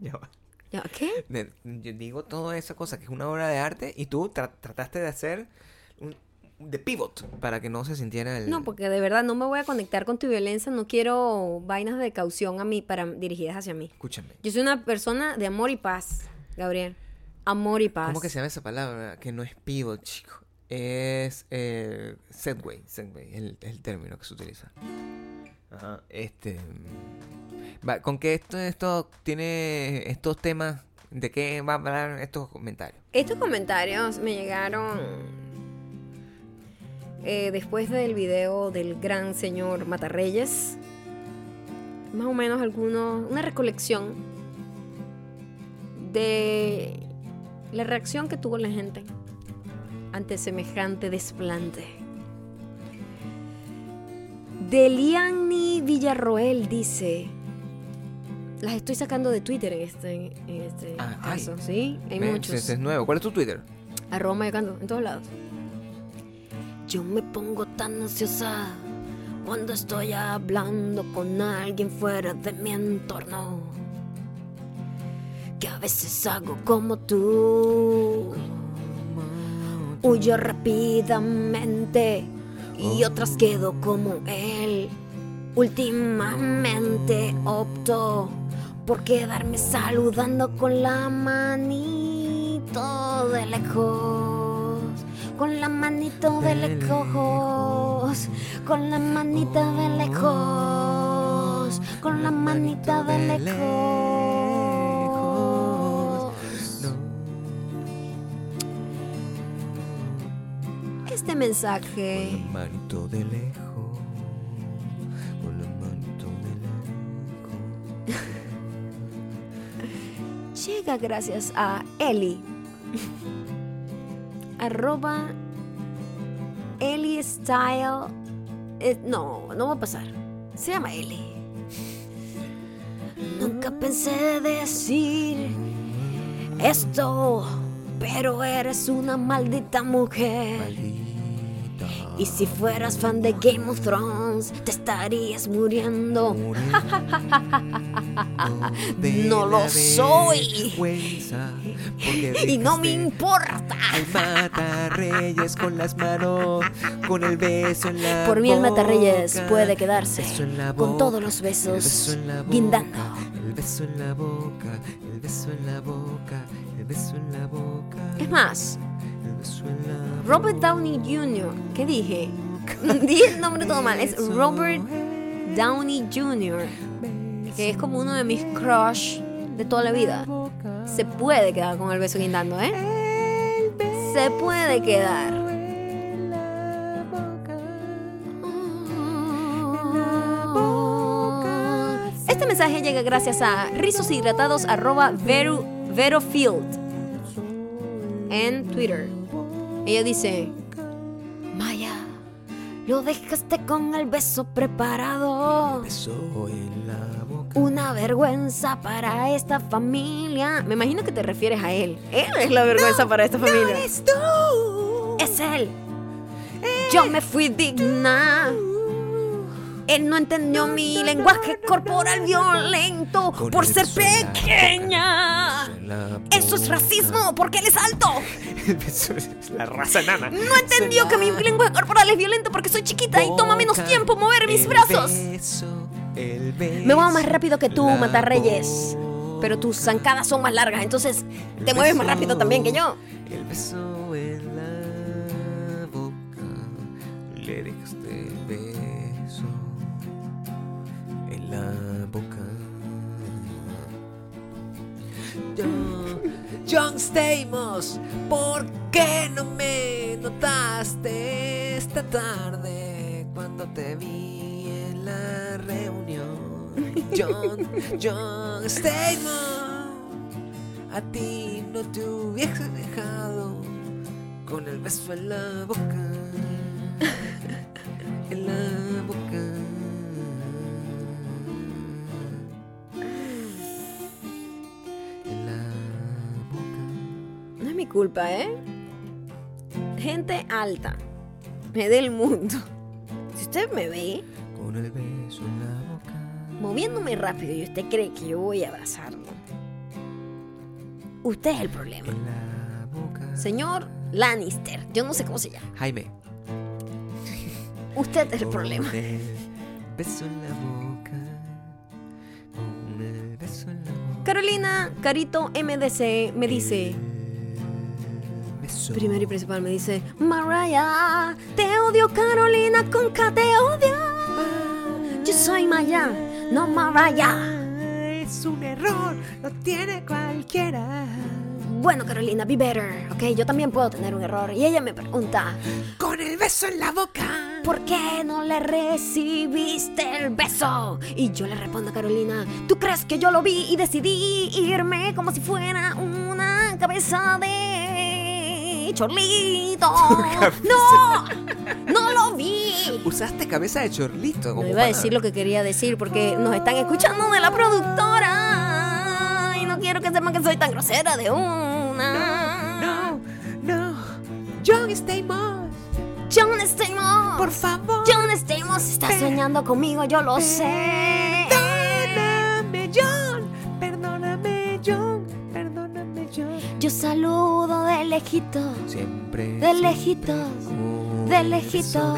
Ya va. Ya, ¿Qué? Yo digo toda esa cosa que es una obra de arte y tú tra- trataste de hacer un de pivot para que no se sintiera el No, porque de verdad no me voy a conectar con tu violencia. No quiero vainas de caución a mí para dirigidas hacia mí. escúchame Yo soy una persona de amor y paz, Gabriel. Amor y paz. ¿cómo que se llama esa palabra? que no es pivot chico es eh, segway segway el, el término que se utiliza Ajá, este va, con que esto esto tiene estos temas de qué va a hablar estos comentarios Estos comentarios me llegaron eh, después del video del gran señor Matarreyes. Más o menos algunos, una recolección de la reacción que tuvo la gente ante semejante desplante. Deliani Villarroel dice, las estoy sacando de Twitter en este, en este Ah, caso, ay. ¿sí? Hay muchos. ese es nuevo ¿cuál es tu Twitter? Arroba Mayocando, en todos lados. Yo me pongo tan ansiosa cuando estoy hablando con alguien fuera de mi entorno. Que a veces hago como tú. Huyo rápidamente y otras quedo como él. Últimamente opto por quedarme saludando con la manito de lejos. Con la manito de lejos. Con la manita de lejos. Con la manita de lejos. Este mensaje Con la manito de lejos. Con la manito de lejos. llega gracias a Eli. Arroba Eli Style. Eh, no, no va a pasar. Se llama Eli. Nunca pensé decir esto, pero eres una maldita mujer. Y si fueras fan de Game of Thrones, te estarías muriendo. No lo soy. Y no me importa. El matarreyes con las manos, con el beso en la Por mí el Matarreyes boca, puede quedarse con boca, todos los besos boca, guindando. El beso en la boca, el beso en la boca, el beso en la boca. Es más, Robert Downey Jr. ¿Qué dije? Dije el nombre todo mal. Es Robert Downey Jr. Que es como uno de mis crush de toda la vida. Se puede quedar con el beso guindando, ¿eh? Se puede quedar. Este mensaje llega gracias a rizoshidratados arroba Vero, Verofield en Twitter. Ella dice, Maya, lo dejaste con el beso preparado. beso en la boca. Una vergüenza para esta familia. Me imagino que te refieres a él. Él es la vergüenza para esta familia. Es él. Yo me fui digna. Él no entendió mi lenguaje corporal violento por ser pequeña. Eso es racismo porque él es alto. El beso es la raza nana. No entendió que mi lenguaje corporal es violento porque soy chiquita y toma menos tiempo mover mis brazos. Me muevo más rápido que tú, Matarreyes. Pero tus zancadas son más largas, entonces te mueves más rápido también que yo. El beso en la boca. Le la boca. John, John Stamos, ¿por qué no me notaste esta tarde cuando te vi en la reunión? John, John Stamos, a ti no te hubiese dejado con el beso en la boca, en la boca. Culpa, ¿eh? Gente alta, me del mundo. Si usted me ve Con el beso en la boca. moviéndome rápido y usted cree que yo voy a abrazarlo, usted es el problema. En la boca. Señor Lannister, yo no sé cómo se llama. Jaime. Usted es el problema. Con el beso en la boca. Con el beso en la boca. Carolina Carito MDC me dice, El primero y principal me dice, Mariah, te odio Carolina con K, te odio. Yo soy Maya, no Mariah. Es un error, lo tiene cualquiera. Bueno, Carolina, be better, ¿ok? Yo también puedo tener un error. Y ella me pregunta, Con el beso en la boca. ¿por qué no le recibiste el beso? Y yo le respondo a Carolina, ¿tú crees que yo lo vi y decidí irme como si fuera una cabeza de chorlito? ¡No! ¡No lo vi! Usaste cabeza de chorlito. No como iba a decir lo que quería decir porque nos están escuchando de la productora. Y no quiero que sepan que soy tan grosera de una. No, no. John Stamos, John Stamos. por favor. John Stamos está soñando conmigo, yo lo sé. Yo saludo de lejitos, Siempre. de lejitos, de lejitos,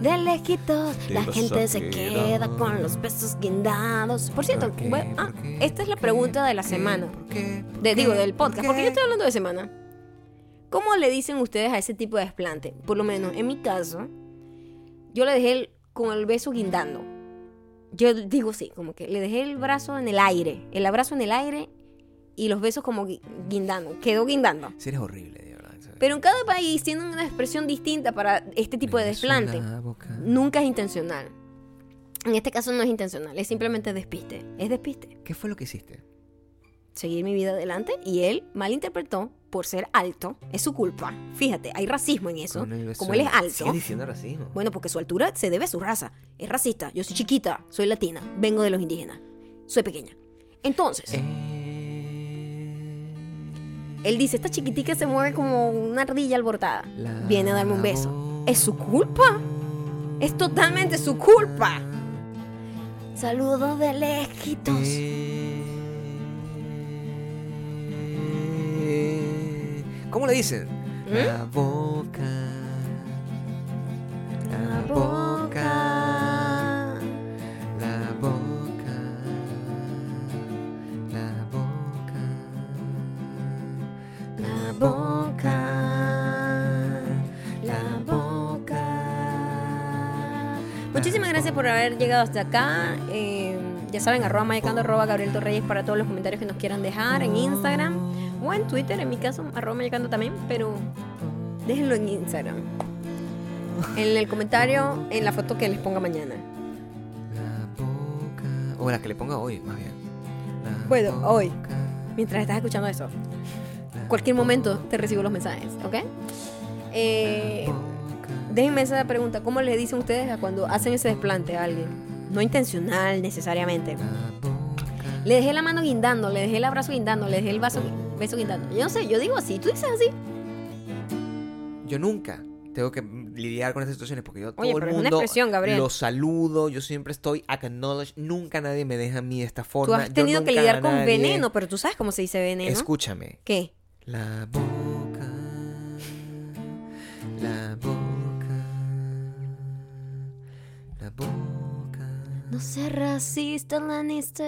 de lejitos. La gente se queda con los besos guindados. Por cierto, ¿Por qué? bueno, ah, esta es la ¿Por pregunta qué? de la semana. ¿Por qué? Digo, del ¿Por podcast, porque yo estoy hablando de semana. ¿Cómo le dicen ustedes a ese tipo de desplante? Por lo menos, en mi caso, yo le dejé el- con el beso guindando. Yo digo sí, como que le dejé el brazo en el aire, el abrazo en el aire y los besos como gui- guindando. Quedó guindando. Sí, eres horrible, de verdad. Pero en cada país tienen una expresión distinta para este tipo de desplante. Nunca es intencional. En este caso no es intencional, es simplemente despiste. Es despiste. ¿Qué fue lo que hiciste? seguir mi vida adelante y él malinterpretó por ser alto. Es su culpa. Fíjate, hay racismo en eso. Como él es alto. Sigues diciendo racismo. Bueno, porque su altura se debe a su raza. Es racista. Yo soy chiquita, soy latina, vengo de los indígenas. Soy pequeña. Entonces, Eh, él dice, esta chiquitica se mueve como una ardilla alborotada. Viene a darme un beso. es su culpa. Es totalmente su culpa. Saludos de lejitos. Eh, ¿Cómo le dicen? ¿Mm? La boca. Por haber llegado hasta acá. Eh, ya saben, arroba mayacando, arroba Gabriel Torreyes para todos los comentarios que nos quieran dejar en Instagram o en Twitter, en mi caso, arroba mayacando también, pero déjenlo en Instagram. En el comentario, en la foto que les ponga mañana. La boca. O la que le ponga hoy, más bien. La Bueno, hoy. boca. mientras estás escuchando eso. Cualquier momento te recibo los mensajes, ¿ok? Eh, déjenme esa pregunta. ¿Cómo le dicen ustedes a cuando hacen ese desplante a alguien? No intencional necesariamente. Le dejé la mano guindando, le dejé el abrazo guindando, le dejé el vaso, beso guindando. Yo no sé, yo digo así. ¿Tú dices así? Yo nunca tengo que lidiar con estas situaciones porque yo todo Oye, el pero es una mundo expresión, Gabriel. lo saludo, yo siempre estoy acknowledge, nunca nadie me deja a mí de esta forma. Tú has tenido que lidiar con nadie- veneno, pero tú sabes cómo se dice veneno. Escúchame. ¿Qué? La boca. La boca. Boca. No seas racista, Lannister.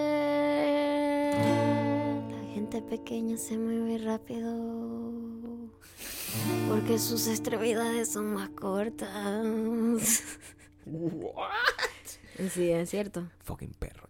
La gente pequeña se mueve rápido. Porque sus extremidades son más cortas. Sí, es cierto. Fucking perro.